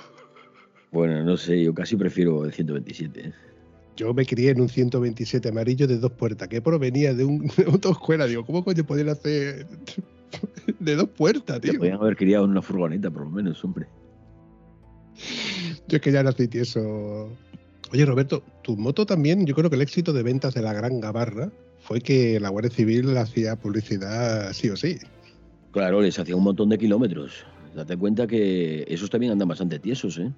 Bueno, no sé, yo casi prefiero el 127. ¿eh? Yo me crié en un 127 amarillo de dos puertas, que provenía de un de autoescuela. Digo, ¿cómo coño podían hacer de dos puertas, tío? podían haber criado en una furgoneta, por lo menos, hombre. Yo es que ya nací tieso. Oye, Roberto, tu moto también, yo creo que el éxito de ventas de la Gran Gabarra fue que la Guardia Civil hacía publicidad sí o sí. Claro, les hacía un montón de kilómetros. Date cuenta que esos también andan bastante tiesos, ¿eh?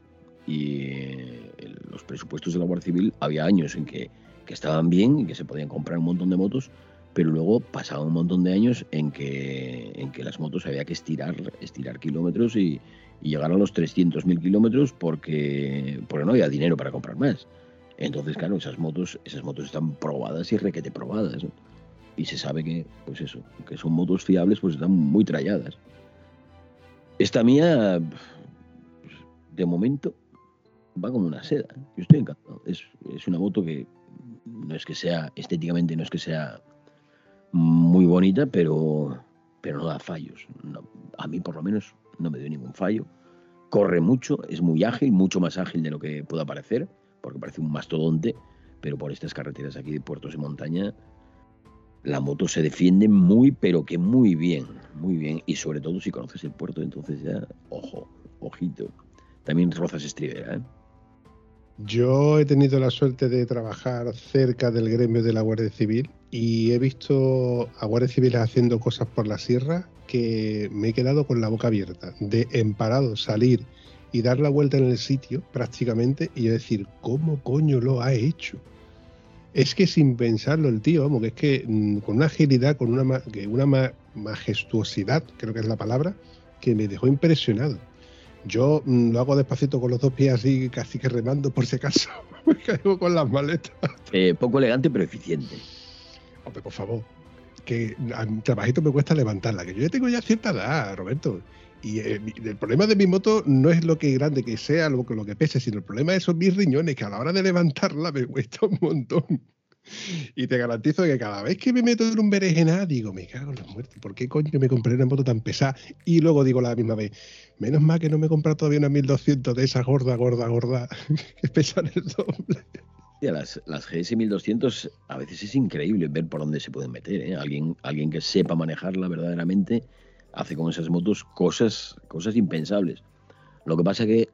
Y eh, los presupuestos de la Guardia Civil había años en que, estaban bien y que se podían comprar un montón de motos, pero luego pasaba un montón de años en que, en que las motos había que estirar, estirar kilómetros y, llegar a los 300.000 kilómetros porque, porque no había dinero para comprar más. Entonces, claro, esas motos, esas motos están probadas y requete probadas. ¿no? Y se sabe que, pues eso, que son motos fiables, pues están muy tralladas. Esta mía, de momento, va como una seda. ¿eh? Yo estoy encantado. Es, es una moto que no es que sea, estéticamente no es que sea muy bonita, pero, pero no da fallos. A mí, por lo menos, no me dio ningún fallo. Corre mucho, es muy ágil, mucho más ágil de lo que pueda parecer, porque parece un mastodonte, pero por estas carreteras aquí de puertos de montaña, la moto se defiende muy, pero que muy bien, muy bien. Y sobre todo si conoces el puerto, entonces ya, ojo, ojito. También rozas estribera, ¿eh? Yo he tenido la suerte de trabajar cerca del gremio de la Guardia Civil y he visto a Guardia Civil haciendo cosas por la sierra que me he quedado con la boca abierta, de en parado salir y dar la vuelta en el sitio prácticamente y decir, ¿cómo coño lo ha hecho? Es que sin pensarlo el tío, vamos, que es que mm, con una agilidad, con una, una ma- majestuosidad, creo que es la palabra, que me dejó impresionado. Yo mm, lo hago despacito con los dos pies así, casi que remando por si acaso. Me caigo con las maletas. Eh, poco elegante, pero eficiente. Hombre, por favor. Que a mi trabajito me cuesta levantarla, que yo ya tengo ya cierta edad, Roberto. Y eh, el problema de mi moto no es lo que grande que sea, lo que, lo que pese, sino el problema son mis riñones, que a la hora de levantarla me cuesta un montón. Y te garantizo que cada vez que me meto en un berenjenal, digo, me cago en la muerte, ¿por qué coño me compré una moto tan pesada? Y luego digo la misma vez, menos mal que no me he comprado todavía una 1200 de esas gorda, gorda, gorda, que pesan el doble. Las, las GS 1200 a veces es increíble ver por dónde se pueden meter. ¿eh? Alguien, alguien que sepa manejarla verdaderamente hace con esas motos cosas, cosas impensables. Lo que pasa que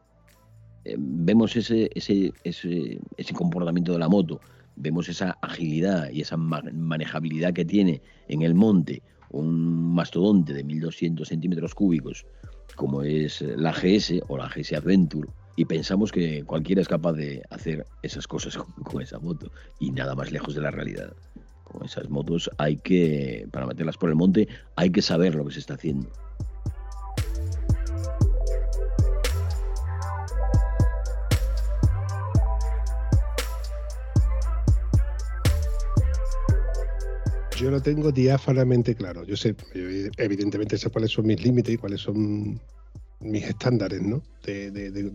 eh, vemos ese, ese, ese, ese comportamiento de la moto, vemos esa agilidad y esa ma- manejabilidad que tiene en el monte un mastodonte de 1200 centímetros cúbicos como es la GS o la GS Adventure y pensamos que cualquiera es capaz de hacer esas cosas con esa moto y nada más lejos de la realidad. Con esas motos hay que, para meterlas por el monte, hay que saber lo que se está haciendo. Yo lo tengo diáfanamente claro. Yo sé, evidentemente sé cuáles son mis límites y cuáles son mis estándares, ¿no? De, de- de- de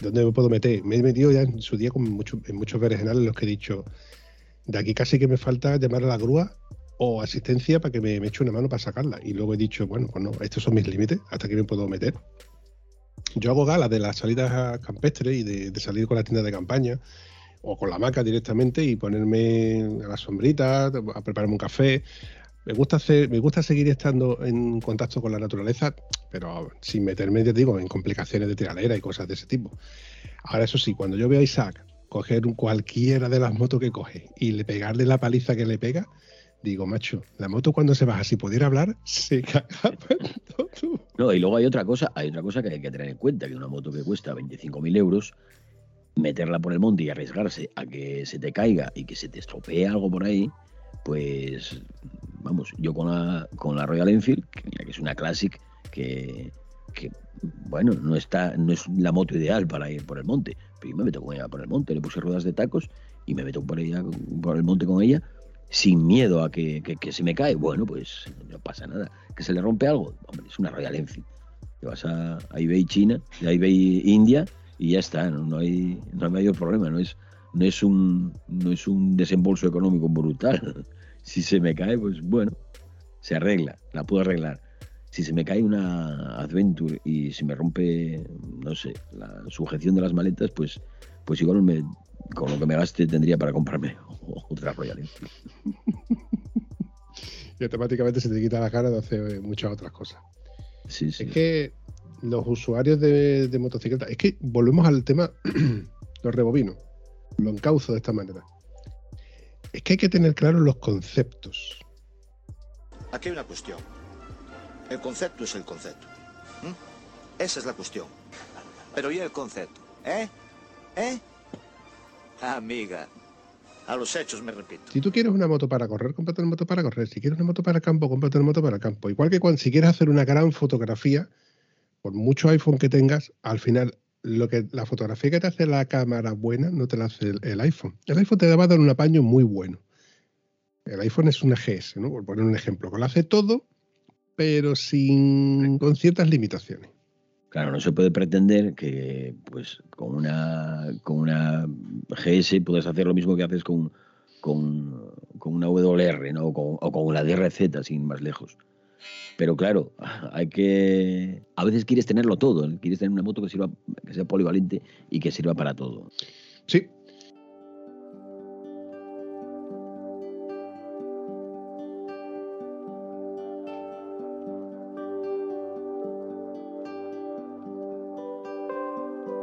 dónde me puedo meter. Me he metido ya en su día con mucho- en muchos berenjenales en los que he dicho, de aquí casi que me falta llamar a la grúa o asistencia para que me, me eche una mano para sacarla. Y luego he dicho, bueno, pues no, estos son mis límites, hasta aquí me puedo meter. Yo hago gala de las salidas campestres y de, de salir con la tienda de campaña o con la hamaca directamente y ponerme a la sombrita, a prepararme un café. Me gusta hacer, me gusta seguir estando en contacto con la naturaleza, pero sin meterme, ya digo, en complicaciones de tiralera y cosas de ese tipo. Ahora, eso sí, cuando yo veo a Isaac coger cualquiera de las motos que coge y le pegarle la paliza que le pega, digo, macho, la moto cuando se baja, si pudiera hablar, se todo. No, y luego hay otra cosa, hay otra cosa que hay que tener en cuenta, que una moto que cuesta 25.000 euros, meterla por el monte y arriesgarse a que se te caiga y que se te estropee algo por ahí, pues vamos, yo con la, con la Royal Enfield, que, es una Classic, que, que, bueno, no está, no es la moto ideal para ir por el monte, pero yo me meto con ella por el monte, le puse ruedas de tacos y me meto por ella, por el monte con ella, sin miedo a que, que- que se me cae. Bueno, pues no pasa nada. ¿Que se le rompe algo? Hombre, es una Royal Enfield. Te vas a, a eBay China, a eBay India y ya está, no, No hay, no hay mayor problema, no es, no, es un, no es un desembolso económico brutal. Si se me cae, pues bueno, se arregla, la puedo arreglar. si se me cae una Adventure y se me rompe, no sé, la sujeción de las maletas, pues, pues igual me, con lo que me gaste tendría para comprarme otra Royal Enfield. y automáticamente se te quita la cara de hacer muchas otras cosas. Sí, sí. Es que los usuarios de, de motocicletas, es que volvemos al tema, los rebobino, lo encauzo de esta manera. Es que hay que tener claros los conceptos. Aquí hay una cuestión. El concepto es el concepto. ¿Mm? Esa es la cuestión. Pero ¿y el concepto? ¿Eh? ¿Eh? Amiga. A los hechos me repito. Si tú quieres una moto para correr, cómprate una moto para correr. Si quieres una moto para campo, cómprate una moto para campo. Igual que cuando si quieres hacer una gran fotografía, por mucho iPhone que tengas, al final lo que la fotografía que te hace la cámara buena no te la hace el, iPhone. El iPhone te va a dar un apaño muy bueno. El iPhone es una GS, ¿no? Por poner un ejemplo, que lo hace todo, pero sin con ciertas limitaciones. Claro, no se puede pretender que pues con una con una GS puedas hacer lo mismo que haces con, con, con una WR ¿no? o, con, o con la DRZ, sin más lejos. Pero claro, hay que. A veces quieres tenerlo todo. ¿eh? Quieres tener una moto que sirva, que sea polivalente y que sirva para todo. Sí.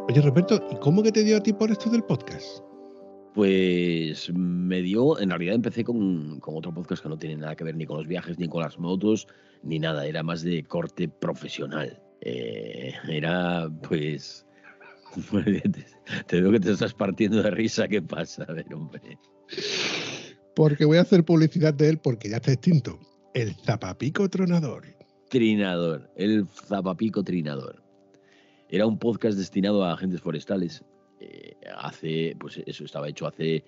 Oye, Roberto, ¿y cómo que te dio a ti por esto del podcast? Pues me dio, en realidad empecé con, con, otro podcast que no tiene nada que ver ni con los viajes, ni con las motos, ni nada, era más de corte profesional. Eh, era pues... Te veo que te estás partiendo de risa, ¿qué pasa? A ver, hombre. Porque voy a hacer publicidad de él porque ya está extinto. El zapapico tronador. Trinador, el zapapico trinador. Era un podcast destinado a agentes forestales. Eh, hace, pues eso estaba hecho hace,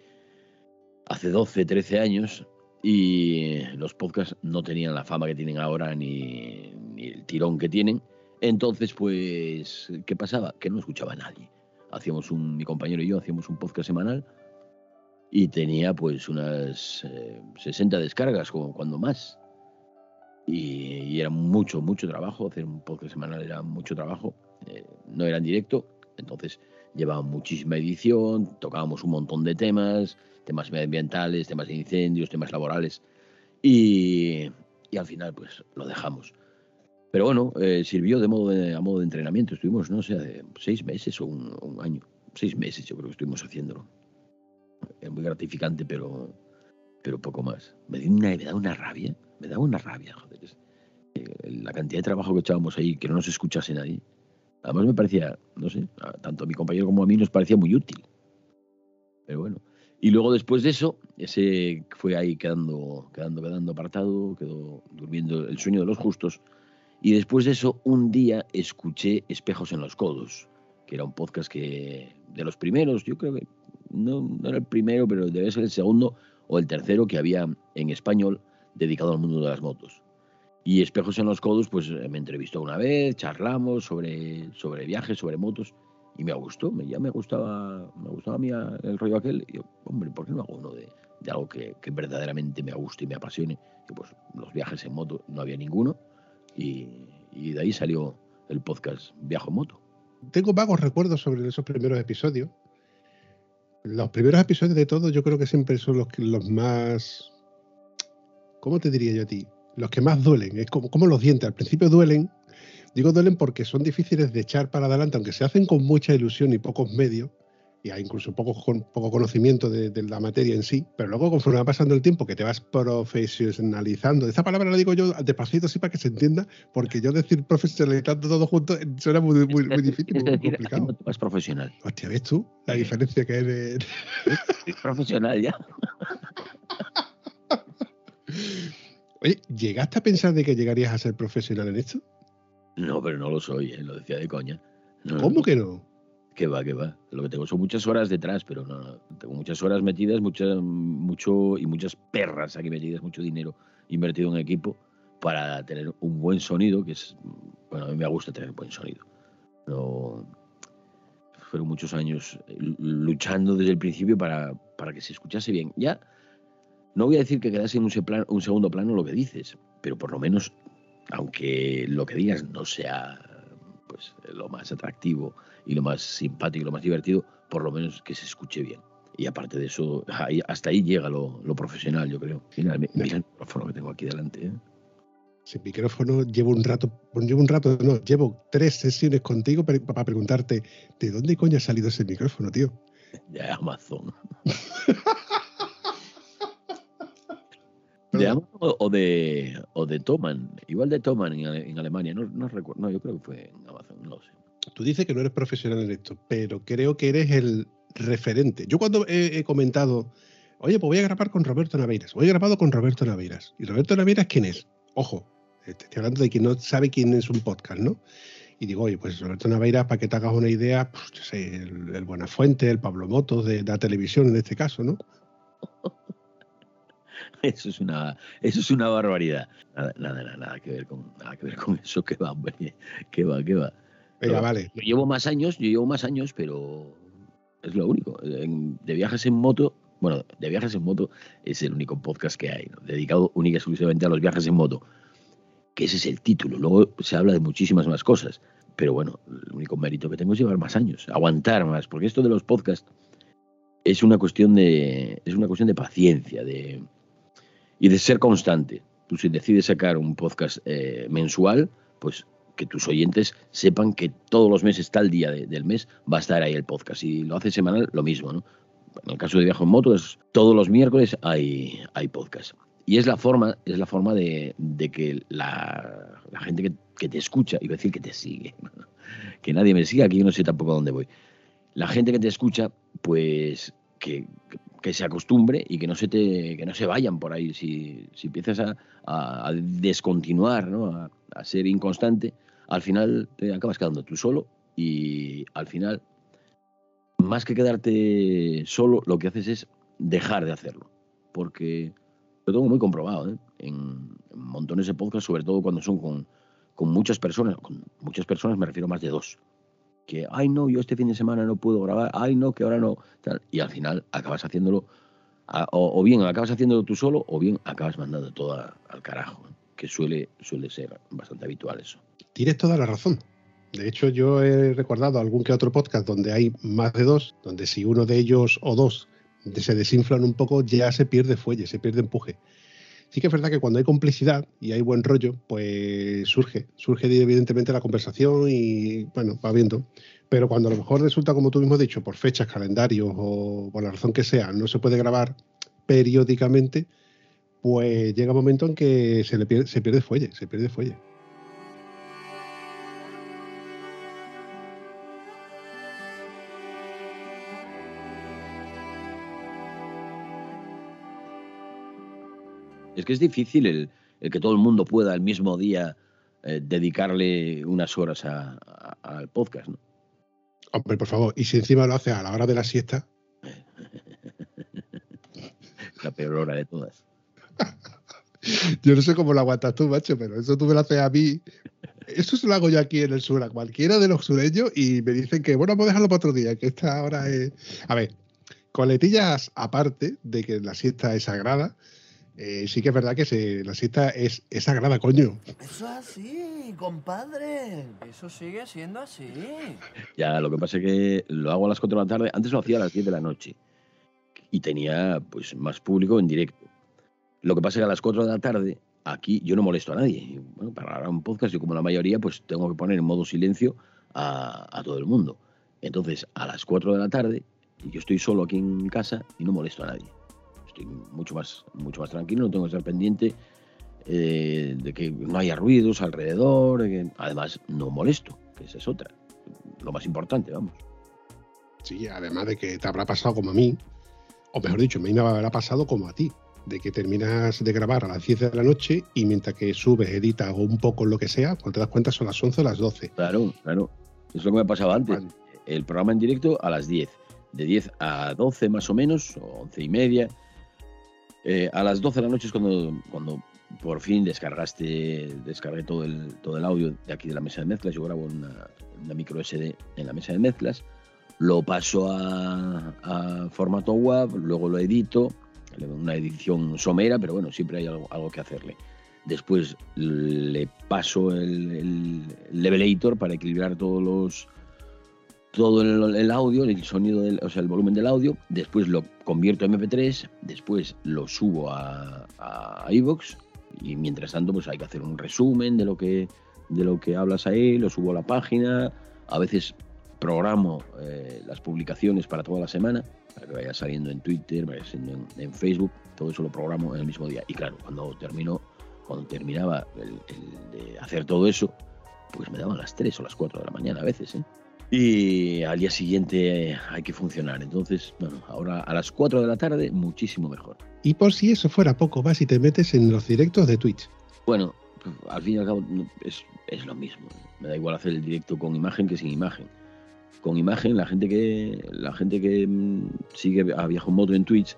hace 12, 13 años y los podcasts no tenían la fama que tienen ahora ni, ni, el tirón que tienen. Entonces, pues, ¿qué pasaba? Que no escuchaba a nadie. Hacíamos un, mi compañero y yo hacíamos un podcast semanal y tenía pues unas eh, 60 descargas, como cuando más. Y, y, era mucho, mucho trabajo. Hacer un podcast semanal era mucho trabajo. Eh, no era en directo, entonces llevaba muchísima edición, tocábamos un montón de temas, temas medioambientales, temas de incendios, temas laborales, y, y al final pues lo dejamos. Pero bueno, eh, sirvió de modo de, a modo de entrenamiento, estuvimos, no sé, seis meses o un, un, año, seis meses yo creo que estuvimos haciéndolo. Es muy gratificante, pero, pero poco más. Me, dio una, me da una rabia, me da una rabia, joder. La cantidad de trabajo que echábamos ahí, que no nos escuchase nadie. Además me parecía, no sé, tanto a mi compañero como a mí nos parecía muy útil. Pero bueno. Y luego después de eso, ese fue ahí quedando, quedando, quedando apartado, quedó durmiendo el sueño de los justos. Y después de eso, un día escuché Espejos en los Codos, que era un podcast que de los primeros, yo creo que no, no era el primero, pero debe ser el segundo o el tercero que había en español dedicado al mundo de las motos. Y Espejos en los Codos, pues me entrevistó una vez, charlamos sobre, sobre viajes, sobre motos, y me gustó, ya me gustaba, me gustaba a mí el rollo aquel. Y yo, hombre, ¿por qué no hago uno de, de algo que, que, verdaderamente me guste y me apasione? Y pues los viajes en moto no había ninguno, y, de ahí salió el podcast Viajo en Moto. Tengo vagos recuerdos sobre esos primeros episodios. Los primeros episodios de todos yo creo que siempre son los más... ¿Cómo te diría yo a ti? Los que más duelen. Es como, como, los dientes. Al principio duelen. Digo duelen porque son difíciles de echar para adelante, aunque se hacen con mucha ilusión y pocos medios, y hay incluso poco, con, poco conocimiento de, de, la materia en sí, pero luego conforme va pasando el tiempo, que te vas profesionalizando, esa palabra la digo yo despacito así para que se entienda, porque yo decir profesionalizando todo junto suena muy, muy, muy difícil, muy complicado. Más profesional. Hostia, ¿ves tú la diferencia que de... profesional ya. Oye, ¿llegaste a pensar de que llegarías a ser profesional en esto? No, pero no lo soy, ¿eh? lo decía de coña. No, ¿Cómo no. que no? Que va, que va. Lo que tengo son muchas horas detrás, pero no, no. Tengo muchas horas metidas, mucha, mucho y muchas perras aquí metidas, mucho dinero invertido en equipo para tener un buen sonido, que es, bueno, a mí me gusta tener buen sonido. No, fueron muchos años luchando desde el principio para, para que se escuchase bien. Ya no voy a decir que quedase en un, un, segundo plano lo que dices, pero por lo menos aunque lo que digas no sea pues lo más atractivo y lo más simpático y lo más divertido, por lo menos que se escuche bien. Y aparte de eso, ahí- hasta ahí llega lo, lo profesional, yo creo. Mira, mi- mira el micrófono que tengo aquí delante. ¿eh? Sin micrófono llevo un rato, llevo un rato, no, llevo tres sesiones contigo para, para preguntarte de dónde coño ha salido ese micrófono, tío. De Amazon. ¿De Amazon o o de, o de Thomann? Igual de Thomann en, en Alemania. No, no recuerdo. No, yo creo que fue en Amazon. No lo sé. Tú dices que no eres profesional en esto, pero creo que eres el referente. Yo cuando he, he comentado, oye, pues voy a grabar con Roberto Naveiras, hoy he grabado con Roberto Naveiras. ¿Y Roberto Naveiras quién es? Ojo, eh, te estoy hablando de quien no sabe quién es un podcast, ¿no? Y digo, oye, pues Roberto Naveiras, para que te hagas una idea, pues, yo sé, el, el Buenafuente, el Pablo Motos de, de la televisión en este caso, ¿no? Eso es una, eso es una barbaridad. Nada, nada, nada, nada que ver con, nada que ver con eso. Que va, hombre. Que va, que va. Venga, vale. Yo llevo más años, yo llevo más años, pero es lo único. En- de viajes en moto, bueno, de viajes en moto es el único podcast que hay, ¿no? dedicado única y exclusivamente a los viajes en moto. Que ese es el título. Luego se habla de muchísimas más cosas. Pero bueno, el único mérito que tengo es llevar más años, aguantar más, porque esto de los podcasts es una cuestión de, es una cuestión de paciencia, de, y de ser constante. Tú si decides sacar un podcast eh, mensual, pues que tus oyentes sepan que todos los meses, tal día de- del mes, va a estar ahí el podcast. Si lo haces semanal, lo mismo, ¿no? En el caso de Viaje en Moto, es, todos los miércoles hay, hay podcast. Y es la forma, es la forma de, de que la, gente que, que te escucha, iba a decir que te sigue, que nadie me siga, que yo no sé tampoco a dónde voy. La gente que te escucha, pues que se acostumbre y que no se te que no se vayan por ahí si, si empiezas a, a- descontinuar ¿no? a, a ser inconstante al final te acabas quedando tú solo y al final más que quedarte solo lo que haces es dejar de hacerlo porque lo tengo muy comprobado ¿eh? en, en montones de podcasts sobre todo cuando son con, con muchas personas con muchas personas me refiero a más de dos que, ay no, yo este fin de semana no puedo grabar, ay no, que ahora no, y al final acabas haciéndolo, o, bien acabas haciéndolo tú solo, o bien acabas mandando todo al carajo, que suele, suele ser bastante habitual eso. Tienes toda la razón. De hecho, yo he recordado algún que otro podcast donde hay más de dos, donde si uno de ellos o dos se desinflan un poco, ya se pierde fuelle, se pierde empuje. Sí que es verdad que cuando hay complicidad y hay buen rollo, pues surge, surge evidentemente la conversación y bueno, va viendo. Pero cuando a lo mejor resulta, como tú mismo has dicho, por fechas, calendarios o por la razón que sea, no se puede grabar periódicamente, pues llega un momento en que se le pierde, se pierde fuelle, se pierde fuelle. Es que es difícil el, el que todo el mundo pueda el mismo día eh, dedicarle unas horas a- a- al podcast, ¿no? Hombre, por favor, y si encima lo hace a la hora de la siesta, La peor hora de todas. yo no sé cómo lo aguantas tú, macho, pero eso tú me lo haces a mí. Eso se lo hago yo aquí en el sur a cualquiera de los sureños y me dicen que, bueno, vamos a dejarlo para otro día, que esta hora es... A ver, coletillas aparte de que la siesta es sagrada, eh, sí que es verdad que se- la siesta es, es sagrada, coño. Eso es así, compadre. Eso sigue siendo así. Ya, lo que pasa es que lo hago a las 4 de la tarde. Antes lo hacía a las 10 de la noche. Y tenía pues más público en directo. Lo que pasa es que a las 4 de la tarde, aquí yo no molesto a nadie. Y, bueno, para grabar un podcast, yo como la mayoría, pues tengo que poner en modo silencio a, a todo el mundo. Entonces, a las 4 de la tarde, yo estoy solo aquí en casa y no molesto a nadie. Estoy mucho más, mucho más tranquilo, no tengo que estar pendiente eh, de que no haya ruidos alrededor. que- además, no molesto, que esa es otra. Lo más importante, vamos. Sí, además de que te habrá pasado como a mí, o mejor dicho, me habrá pasado como a ti, de que terminas de grabar a las 10 de la noche y mientras que subes, editas o un poco lo que sea, cuando te das cuenta son las 11 o las 12. Claro, claro. Es lo que me pasaba antes. Vale. El programa en directo a las 10. De 10 a 12 más o menos, o 11 y media. Eh, a las 12 de la noche es cuando, cuando por fin descargaste, descargué todo el, todo el audio de aquí de la mesa de mezclas. Yo grabo una, una micro SD en la mesa de mezclas. Lo paso a, formato WAV, luego lo edito. Una edición somera, pero bueno, siempre hay algo, algo que hacerle. Después le paso el, el levelator para equilibrar todos los todo el, audio, el sonido, del, o sea, el volumen del audio. Después lo convierto en MP3. Después lo subo a, a iVoox. Y mientras tanto, pues hay que hacer un resumen de lo que de lo que hablas ahí. Lo subo a la página. A veces programo eh, las publicaciones para toda la semana para que vaya saliendo en Twitter, vaya saliendo en, Facebook. Todo eso lo programo en el mismo día. Y claro, cuando termino cuando terminaba el de hacer todo eso, pues me daban las 3 o las 4 de la mañana a veces, ¿eh? Y al día siguiente hay que funcionar. Entonces, bueno, ahora a las 4 de la tarde, muchísimo mejor. Y por si eso fuera poco, vas y te metes en los directos de Twitch. Bueno, al fin y al cabo es, es lo mismo. Me da igual hacer el directo con imagen que sin imagen. Con imagen, la gente que la gente que mm, sigue a Viajo Moto en Twitch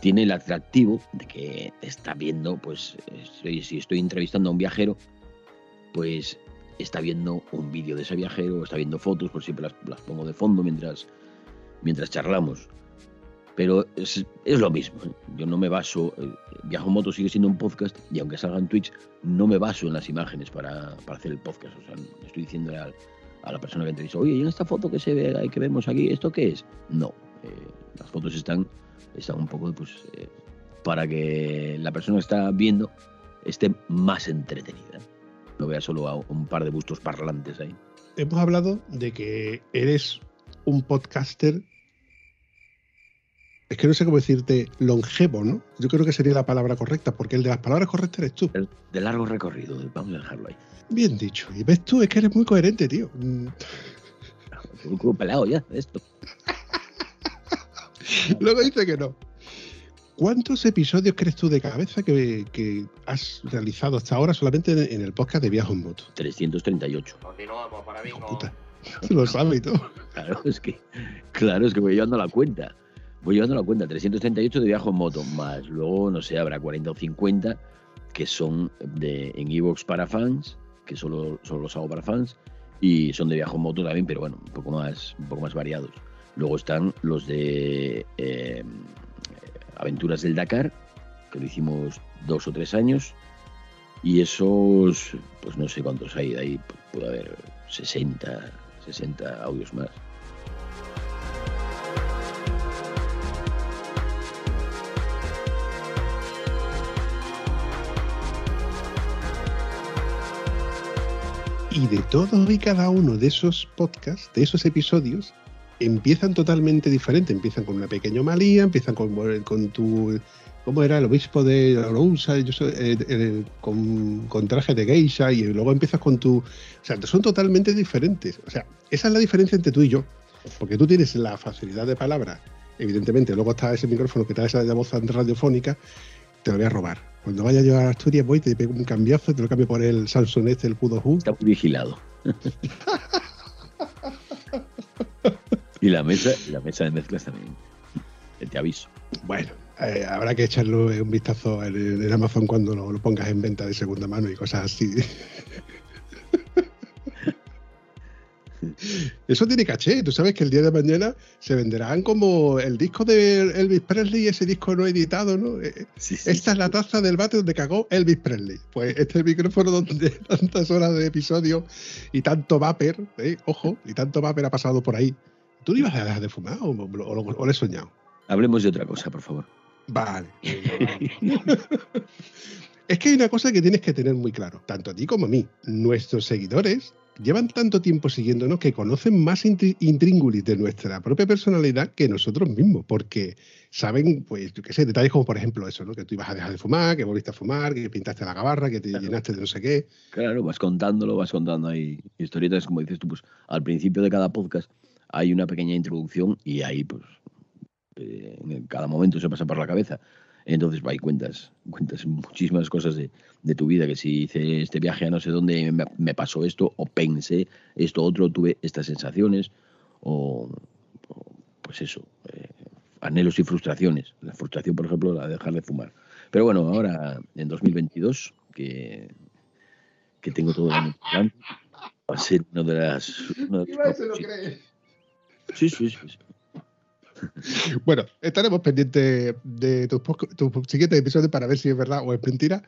tiene el atractivo de que está viendo, pues, estoy- si estoy entrevistando a un viajero, pues está viendo un vídeo de ese viajero, está viendo fotos, por siempre las, pongo de fondo mientras, mientras charlamos. Pero es, es lo mismo. Yo no me baso. eh, Viajo en Moto sigue siendo un podcast y aunque salga en Twitch, no me baso en las imágenes para, para hacer el podcast. O sea, estoy diciendo a la persona que entrevisto, oye, ¿y en esta foto que se ve que vemos aquí, esto qué es? No. eh, las fotos están, están un poco pues, eh, para que la persona que está viendo esté más entretenida. No vea solo a un par de bustos parlantes ahí. Hemos hablado de que eres un podcaster. Es que no sé cómo decirte longevo, ¿no? Yo creo que sería la palabra correcta, porque el de las palabras correctas eres tú. De largo recorrido, vamos a dejarlo ahí. Bien dicho. Y ves tú, es que eres muy coherente, tío. Mm. Un pelado ya, esto. Luego dice que no. ¿Cuántos episodios crees tú de cabeza que, que has realizado hasta ahora solamente en, en el podcast de Viajo en Moto? 338. Continuamos para Hijo puta. Lo sabe y todo. Claro, es que, claro, es que voy llevando la cuenta. Voy llevando la cuenta. 338 de viaje en moto, más luego, no sé, habrá 40 o 50 que son de, en Evox para fans, que solo, solo los hago para fans, y son de viaje en moto también, pero bueno, un poco más, un poco más variados. Luego están los de eh, Aventuras del Dakar, que lo hicimos dos o tres años, y esos, pues no sé cuántos hay, de ahí puede haber 60, 60 audios más. Y de todos y cada uno de esos podcasts, de esos episodios, empiezan totalmente diferentes. Empiezan con una pequeña malía, empiezan con, con tu. ¿Cómo era? El obispo de Lousa, yo soy, eh, eh, con, con traje de geisha, y luego empiezas con tu. O sea, son totalmente diferentes. O sea, esa es la diferencia entre tú y yo. Porque tú tienes la facilidad de palabra, evidentemente. Luego está ese micrófono que te da esa voz radiofónica, te lo voy a robar. Cuando vaya yo a Asturias voy, te pego un cambiazo, te lo cambio por el Samsung este, el Pudo. Está muy vigilado. y la mesa, la mesa de mezclas también. Eh, Te aviso. Bueno, eh, habrá que echarle un vistazo en, en Amazon cuando lo, lo, pongas en venta de segunda mano y cosas así. Eso tiene caché. Tú sabes que el día de mañana se venderán como el disco de Elvis Presley, ese disco no editado, ¿no? Sí, sí, Esta es la taza del bate donde cagó Elvis Presley. Pues este es el micrófono donde tantas horas de episodio y tanto vapor, ¿eh? ojo, y tanto vapor ha pasado por ahí. ¿Tú no ibas a dejar de fumar o, o, o, lo he soñado? Hablemos de otra cosa, por favor. Vale. es que hay una cosa que tienes que tener muy claro, tanto a ti como a mí. Nuestros seguidores llevan tanto tiempo siguiéndonos que conocen más intríngulis de nuestra propia personalidad que nosotros mismos, porque saben, pues, yo qué sé, detalles como por ejemplo eso, ¿no? Que tú ibas a dejar de fumar, que volviste a fumar, que pintaste la gabarra, que te claro. llenaste de no sé qué. Claro, vas contándolo, vas contando ahí historietas, como dices tú, pues al principio de cada podcast hay una pequeña introducción y ahí, pues, eh, en cada momento se pasa por la cabeza. Entonces, ahí cuentas, cuentas muchísimas cosas de, de, tu vida, que si hice este viaje a no sé dónde me, me, pasó esto, o pensé esto otro, tuve estas sensaciones, o, o pues eso, eh, anhelos y frustraciones. La frustración, por ejemplo, la de dejar de fumar. Pero bueno, ahora en 2022, que, que tengo todo el año delante, va a ser una de las... Una de las se lo cree. Sí, sí, sí. Bueno, estaremos pendientes de tus, tus siguientes episodios para ver si es verdad o es mentira.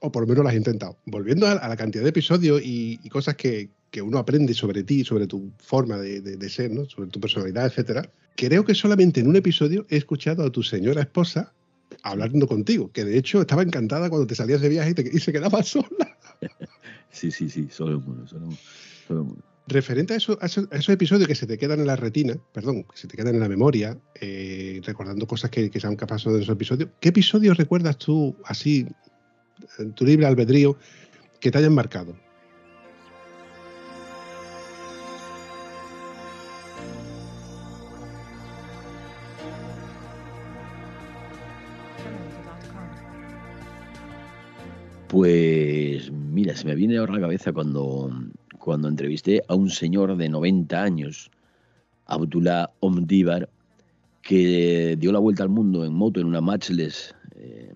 O por lo menos lo has intentado. Volviendo a, la cantidad de episodios y, y cosas que, que, uno aprende sobre ti, sobre tu forma de, de, de, ser, ¿no? sobre tu personalidad, etcétera, creo que solamente en un episodio he escuchado a tu señora esposa hablando contigo, que de hecho estaba encantada cuando te salías de viaje y, te, y se quedaba sola. Sí, sí, sí, solo uno, solo, solo uno. Referente a, eso, a, esos, a, esos, episodios que se te quedan en la retina, perdón, que se te quedan en la memoria, eh, recordando cosas que, que, se han pasado en esos episodios, ¿qué episodios recuerdas tú así, en tu libre albedrío, que te hayan marcado? Pues mira, se me viene ahora a la cabeza cuando, cuando entrevisté a un señor de 90 años, Abdullah Omdivar, que dio la vuelta al mundo en moto en una matchless eh,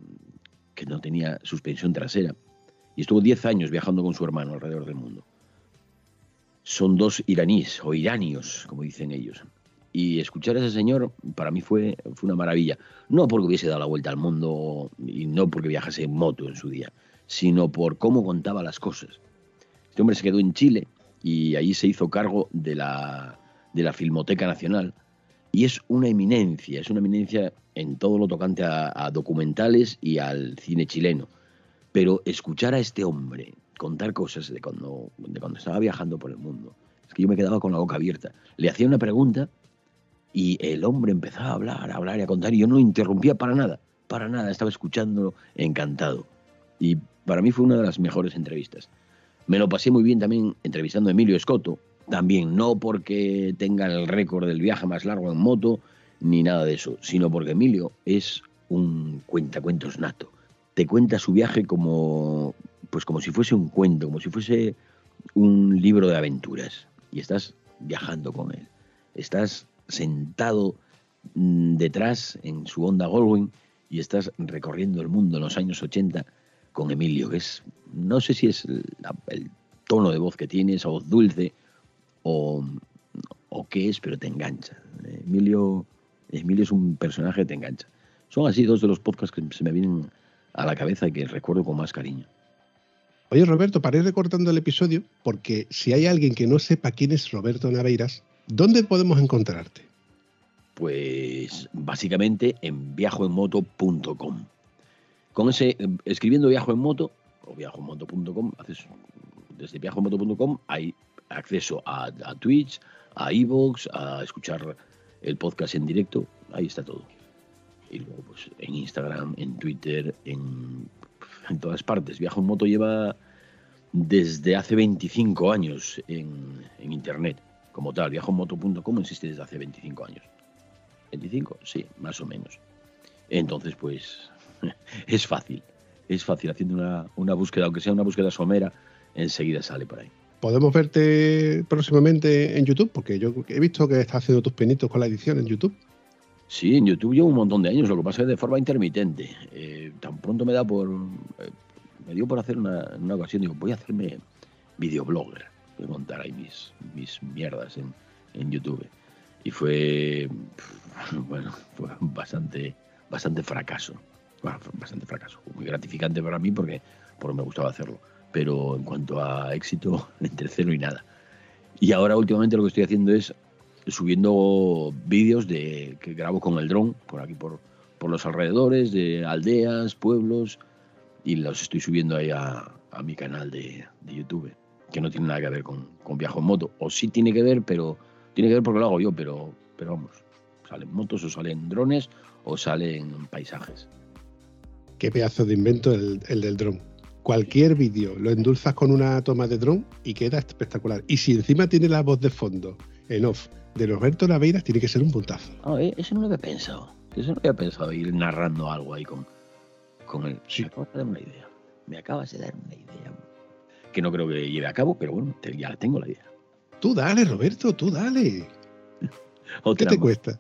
que no tenía suspensión trasera y estuvo 10 años viajando con su hermano alrededor del mundo. Son dos iraníes o iranios, como dicen ellos. Y escuchar a ese señor para mí fue, fue una maravilla. No porque hubiese dado la vuelta al mundo y no porque viajase en moto en su día, sino por cómo contaba las cosas. Este hombre se quedó en Chile y allí se hizo cargo de la, de la Filmoteca Nacional y es una eminencia, es una eminencia en todo lo tocante a, a, documentales y al cine chileno. Pero escuchar a este hombre contar cosas de cuando, de cuando estaba viajando por el mundo, es que yo me quedaba con la boca abierta. Le hacía una pregunta y el hombre empezaba a hablar, a hablar y a contar y yo no interrumpía para nada, para nada, estaba escuchándolo encantado. Y para mí fue una de las mejores entrevistas. Me lo pasé muy bien también entrevistando a Emilio Escoto, también no porque tenga el récord del viaje más largo en moto, ni nada de eso, sino porque Emilio es un cuentacuentos nato. Te cuenta su viaje como, pues como si fuese un cuento, como si fuese un libro de aventuras. Y estás viajando con él. Estás sentado detrás en su Honda Goldwing y estás recorriendo el mundo en los años 80 con Emilio, que es, no sé si es la, el tono de voz que tiene, esa voz dulce, o, o qué es, pero te engancha. Emilio, Emilio es un personaje que te engancha. Son así dos de los podcasts que se me vienen a la cabeza y que recuerdo con más cariño. Oye, Roberto, para ir recortando el episodio, porque si hay alguien que no sepa quién es Roberto Naveiras, ¿dónde podemos encontrarte? Pues básicamente en viajoenmoto.com. Con ese, escribiendo viajo en moto o viajoenmoto.com, haces desde viajoenmoto.com hay acceso a, a Twitch, a Evox, a escuchar el podcast en directo, ahí está todo. Y luego pues en Instagram, en Twitter, en, en todas partes. Viajo en moto lleva desde hace 25 años en, en internet, como tal. Viajoenmoto.com existe desde hace 25 años. ¿25? Sí, más o menos. Entonces, pues es fácil. Es fácil haciendo una, una búsqueda, aunque sea una búsqueda somera, enseguida sale por ahí. ¿Podemos verte próximamente en YouTube? Porque yo he visto que estás haciendo tus pinitos con la edición en YouTube. Sí, en YouTube llevo un montón de años, lo que pasa es de forma intermitente. Eh, tan pronto me da por. Eh, me dio por hacer una, una, ocasión, digo, voy a hacerme videoblogger. Voy a montar ahí mis, mis mierdas en, en YouTube. Y fue. Bueno, fue bastante, bastante fracaso. Bueno, fue bastante fracaso. Muy gratificante para mí porque, porque me gustaba hacerlo pero en cuanto a éxito, entre cero y nada. Y ahora últimamente lo que estoy haciendo es subiendo vídeos de que grabo con el dron por aquí por, por los alrededores de aldeas, pueblos y los estoy subiendo ahí a, a mi canal de, de, YouTube, que no tiene nada que ver con, con viajo en moto. O sí tiene que ver, pero tiene que ver porque lo hago yo, pero, pero vamos, salen motos o salen drones o salen paisajes. Qué pedazo de invento el, el del dron cualquier vídeo lo endulzas con una toma de dron y queda espectacular. Y si encima tiene la voz de fondo en off de Roberto Naveiras, tiene que ser un puntazo. Oh, eh, eso no lo había pensado. Eso no había pensado, ir narrando algo ahí con, con él. Sí. Me acabas de dar una idea. Me acabas de dar una idea. Que no creo que lleve a cabo, pero bueno, te, ya tengo la idea. Tú dale, Roberto, tú dale. ¿Qué te más. cuesta?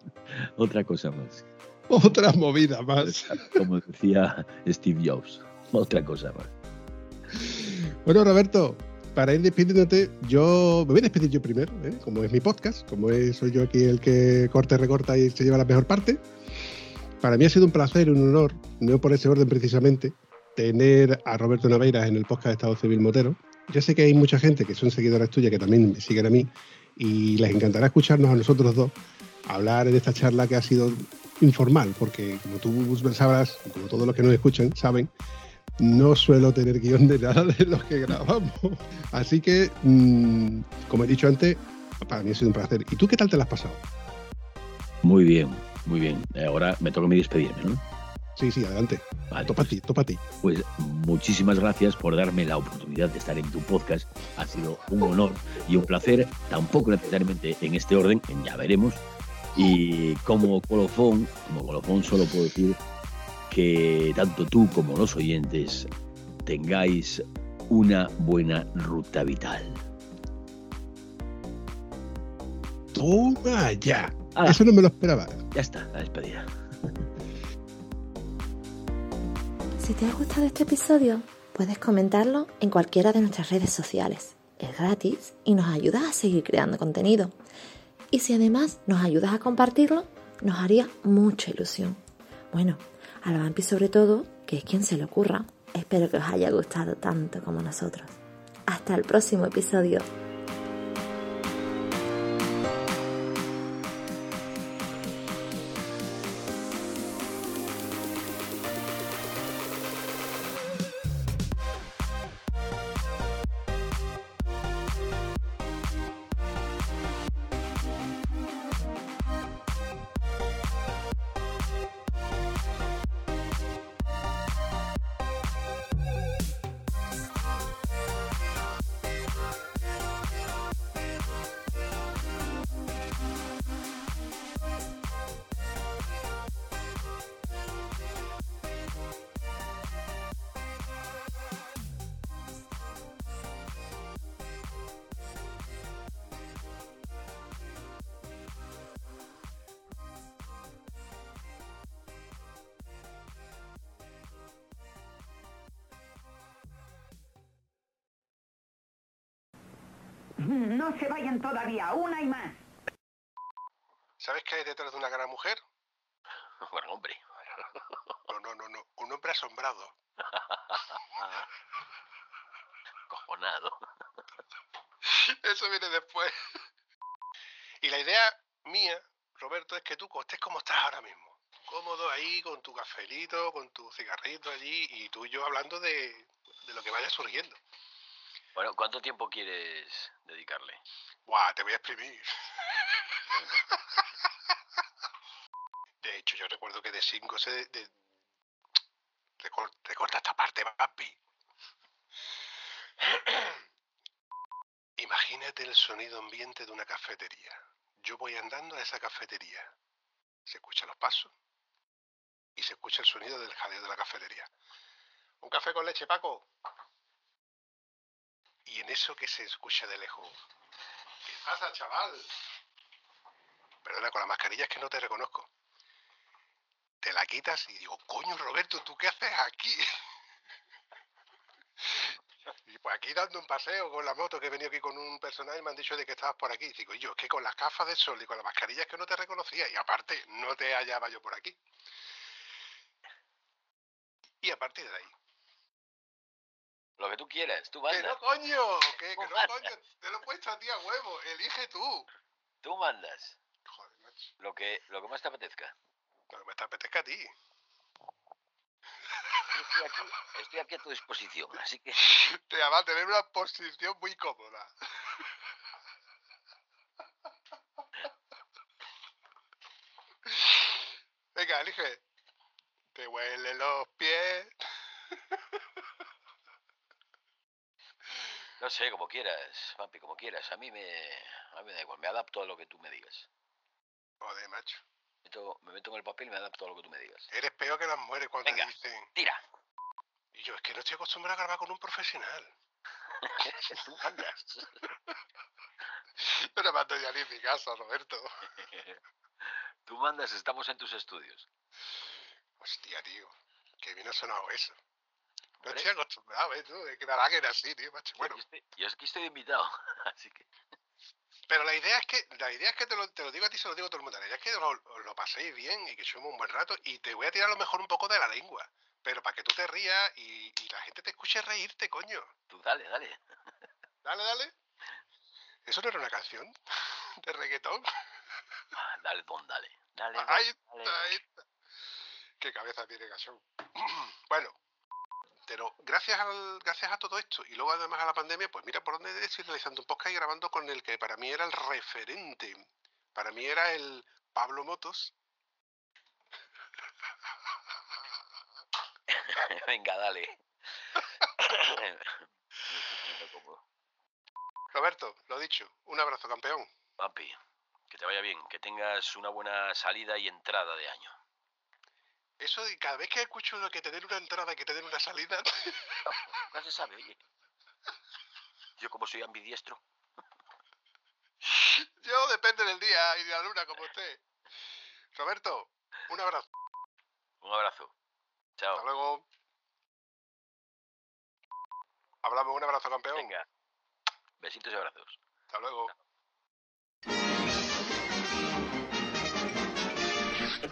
Otra cosa más. Otra movida más. Como decía Steve Jobs. Otra cosa más. Bueno, Roberto, para ir despidiéndote, yo me voy a despedir yo primero, ¿eh? como es mi podcast, como es, soy yo aquí el que corta y recorta y se lleva la mejor parte. Para mí ha sido un placer y un honor, no por ese orden precisamente, tener a Roberto Naveiras en el podcast de Estado Civil Motero. Ya sé que hay mucha gente que son seguidores tuyas que también me siguen a mí y les encantará escucharnos a nosotros dos hablar en esta charla que ha sido informal, porque como tú sabrás, como todos los que nos escuchan saben, no suelo tener guion de nada de lo que grabamos. Así que, mm, como he dicho antes, para mí ha sido un placer. ¿Y tú qué tal te la has pasado? Muy bien, muy bien. Ahora me toca mi despedirme, ¿no? Sí, sí, adelante. Vale, topa a pues- ti, topa a ti. Pues muchísimas gracias por darme la oportunidad de estar en tu podcast. Ha sido un honor y un placer, tampoco necesariamente en este orden, en ya veremos. Y como colofón, como colofón solo puedo decir que tanto tú como los oyentes tengáis una buena ruta vital. Toma ya. Ah. Eso no me lo esperaba. Ya está, la despedida. Si te ha gustado este episodio, puedes comentarlo en cualquiera de nuestras redes sociales. Es gratis y nos ayudas a seguir creando contenido. Y si además nos ayudas a compartirlo, nos haría mucha ilusión. Bueno, a la Vampi sobre todo, que es quien se le ocurra, espero que os haya gustado tanto como nosotros. Hasta el próximo episodio. No se vayan todavía, una y más. ¿Sabes qué hay detrás de una gran mujer? Bueno, hombre. No, no, no, no. Un hombre asombrado. Cojonado. Eso viene después. Y la idea mía, Roberto, es que tú estés como estás ahora mismo. Cómodo ahí, con tu cafelito, con tu cigarrito allí, y tú y yo hablando de, de lo que vaya surgiendo. Bueno, ¿cuánto tiempo quieres? Buah, te voy a exprimir. De hecho, yo recuerdo que de 5 se... De, de- Recor- recorta esta parte, papi. Imagínate el sonido ambiente de una cafetería. Yo voy andando a esa cafetería. Se escuchan los pasos y se escucha el sonido del jaleo de la cafetería. Un café con leche, Paco. Y en eso que se escucha de lejos. ¿Qué pasa, chaval? Perdona, con la mascarilla es que no te reconozco. Te la quitas y digo, coño, Roberto, ¿tú qué haces aquí? Y pues aquí dando un paseo con la moto que he venido aquí con un personaje y me han dicho de que estabas por aquí. Digo, y yo, es que con las gafas de sol y con la mascarilla es que no te reconocía y aparte no te hallaba yo por aquí. Y a partir de ahí. Lo que tú quieras, tú ¡Que mandas. no, coño! ¡Que, que no, coño! Te lo he puesto a ti a huevo. Elige tú. Tú mandas. Joder, macho. Lo que, lo que más te apetezca. No me te apetezca a ti. Estoy aquí, estoy aquí a tu disposición, así que Te va a tener una posición muy cómoda. Venga, elige. Te huelen los pies. No sé, como quieras, Vampi, como quieras. A mí me, a mí me da igual, me adapto a lo que tú me digas. Joder, macho. Meto- me meto en el papel y me adapto a lo que tú me digas. Eres peor que las mujeres cuando Venga. dicen. Tira. Y yo, es que no estoy acostumbrado a grabar con un profesional. tú mandas. Yo no mando ya ni en mi casa, Roberto. tú mandas, estamos en tus estudios. Hostia, tío. Que bien ha sonado eso. No estoy acostumbrado, ¿eh? Tú, de que me halaguen así, tío, macho. Bueno, yo, estoy, yo aquí estoy invitado, así que Pero la idea es que, la idea es que te lo, te lo digo a ti, se lo digo a todo el mundo. La idea es que lo, os lo paséis bien y que echemos un buen rato. Y te voy a tirar a lo mejor un poco de la lengua. pero para que tú te rías y, y la gente te escuche reírte, coño. Tú dale, dale. Dale, dale. ¿Eso no era una canción de reggaetón? Ah, Dale, don, dale. Dale, don, Ahí dale. está, ahí está. Qué cabeza tiene Gachón. bueno, pero gracias, al, gracias a todo esto y luego además a la pandemia, pues mira por dónde estoy realizando un podcast y grabando con el que para mí era el referente. Para mí era el Pablo Motos. Venga, dale. Roberto, lo dicho, un abrazo, campeón. Papi, que te vaya bien, que tengas una buena salida y entrada de año. Eso de cada vez que escucho lo que tener una entrada y que tener una salida, Nunca se sabe, oye. Yo como soy ambidiestro. yo depende del día y de la luna como usted. Roberto, un abrazo. Un abrazo. Hasta Chao. luego. Hablamos, un abrazo, campeón. Venga. Besitos y abrazos. Hasta luego. Eso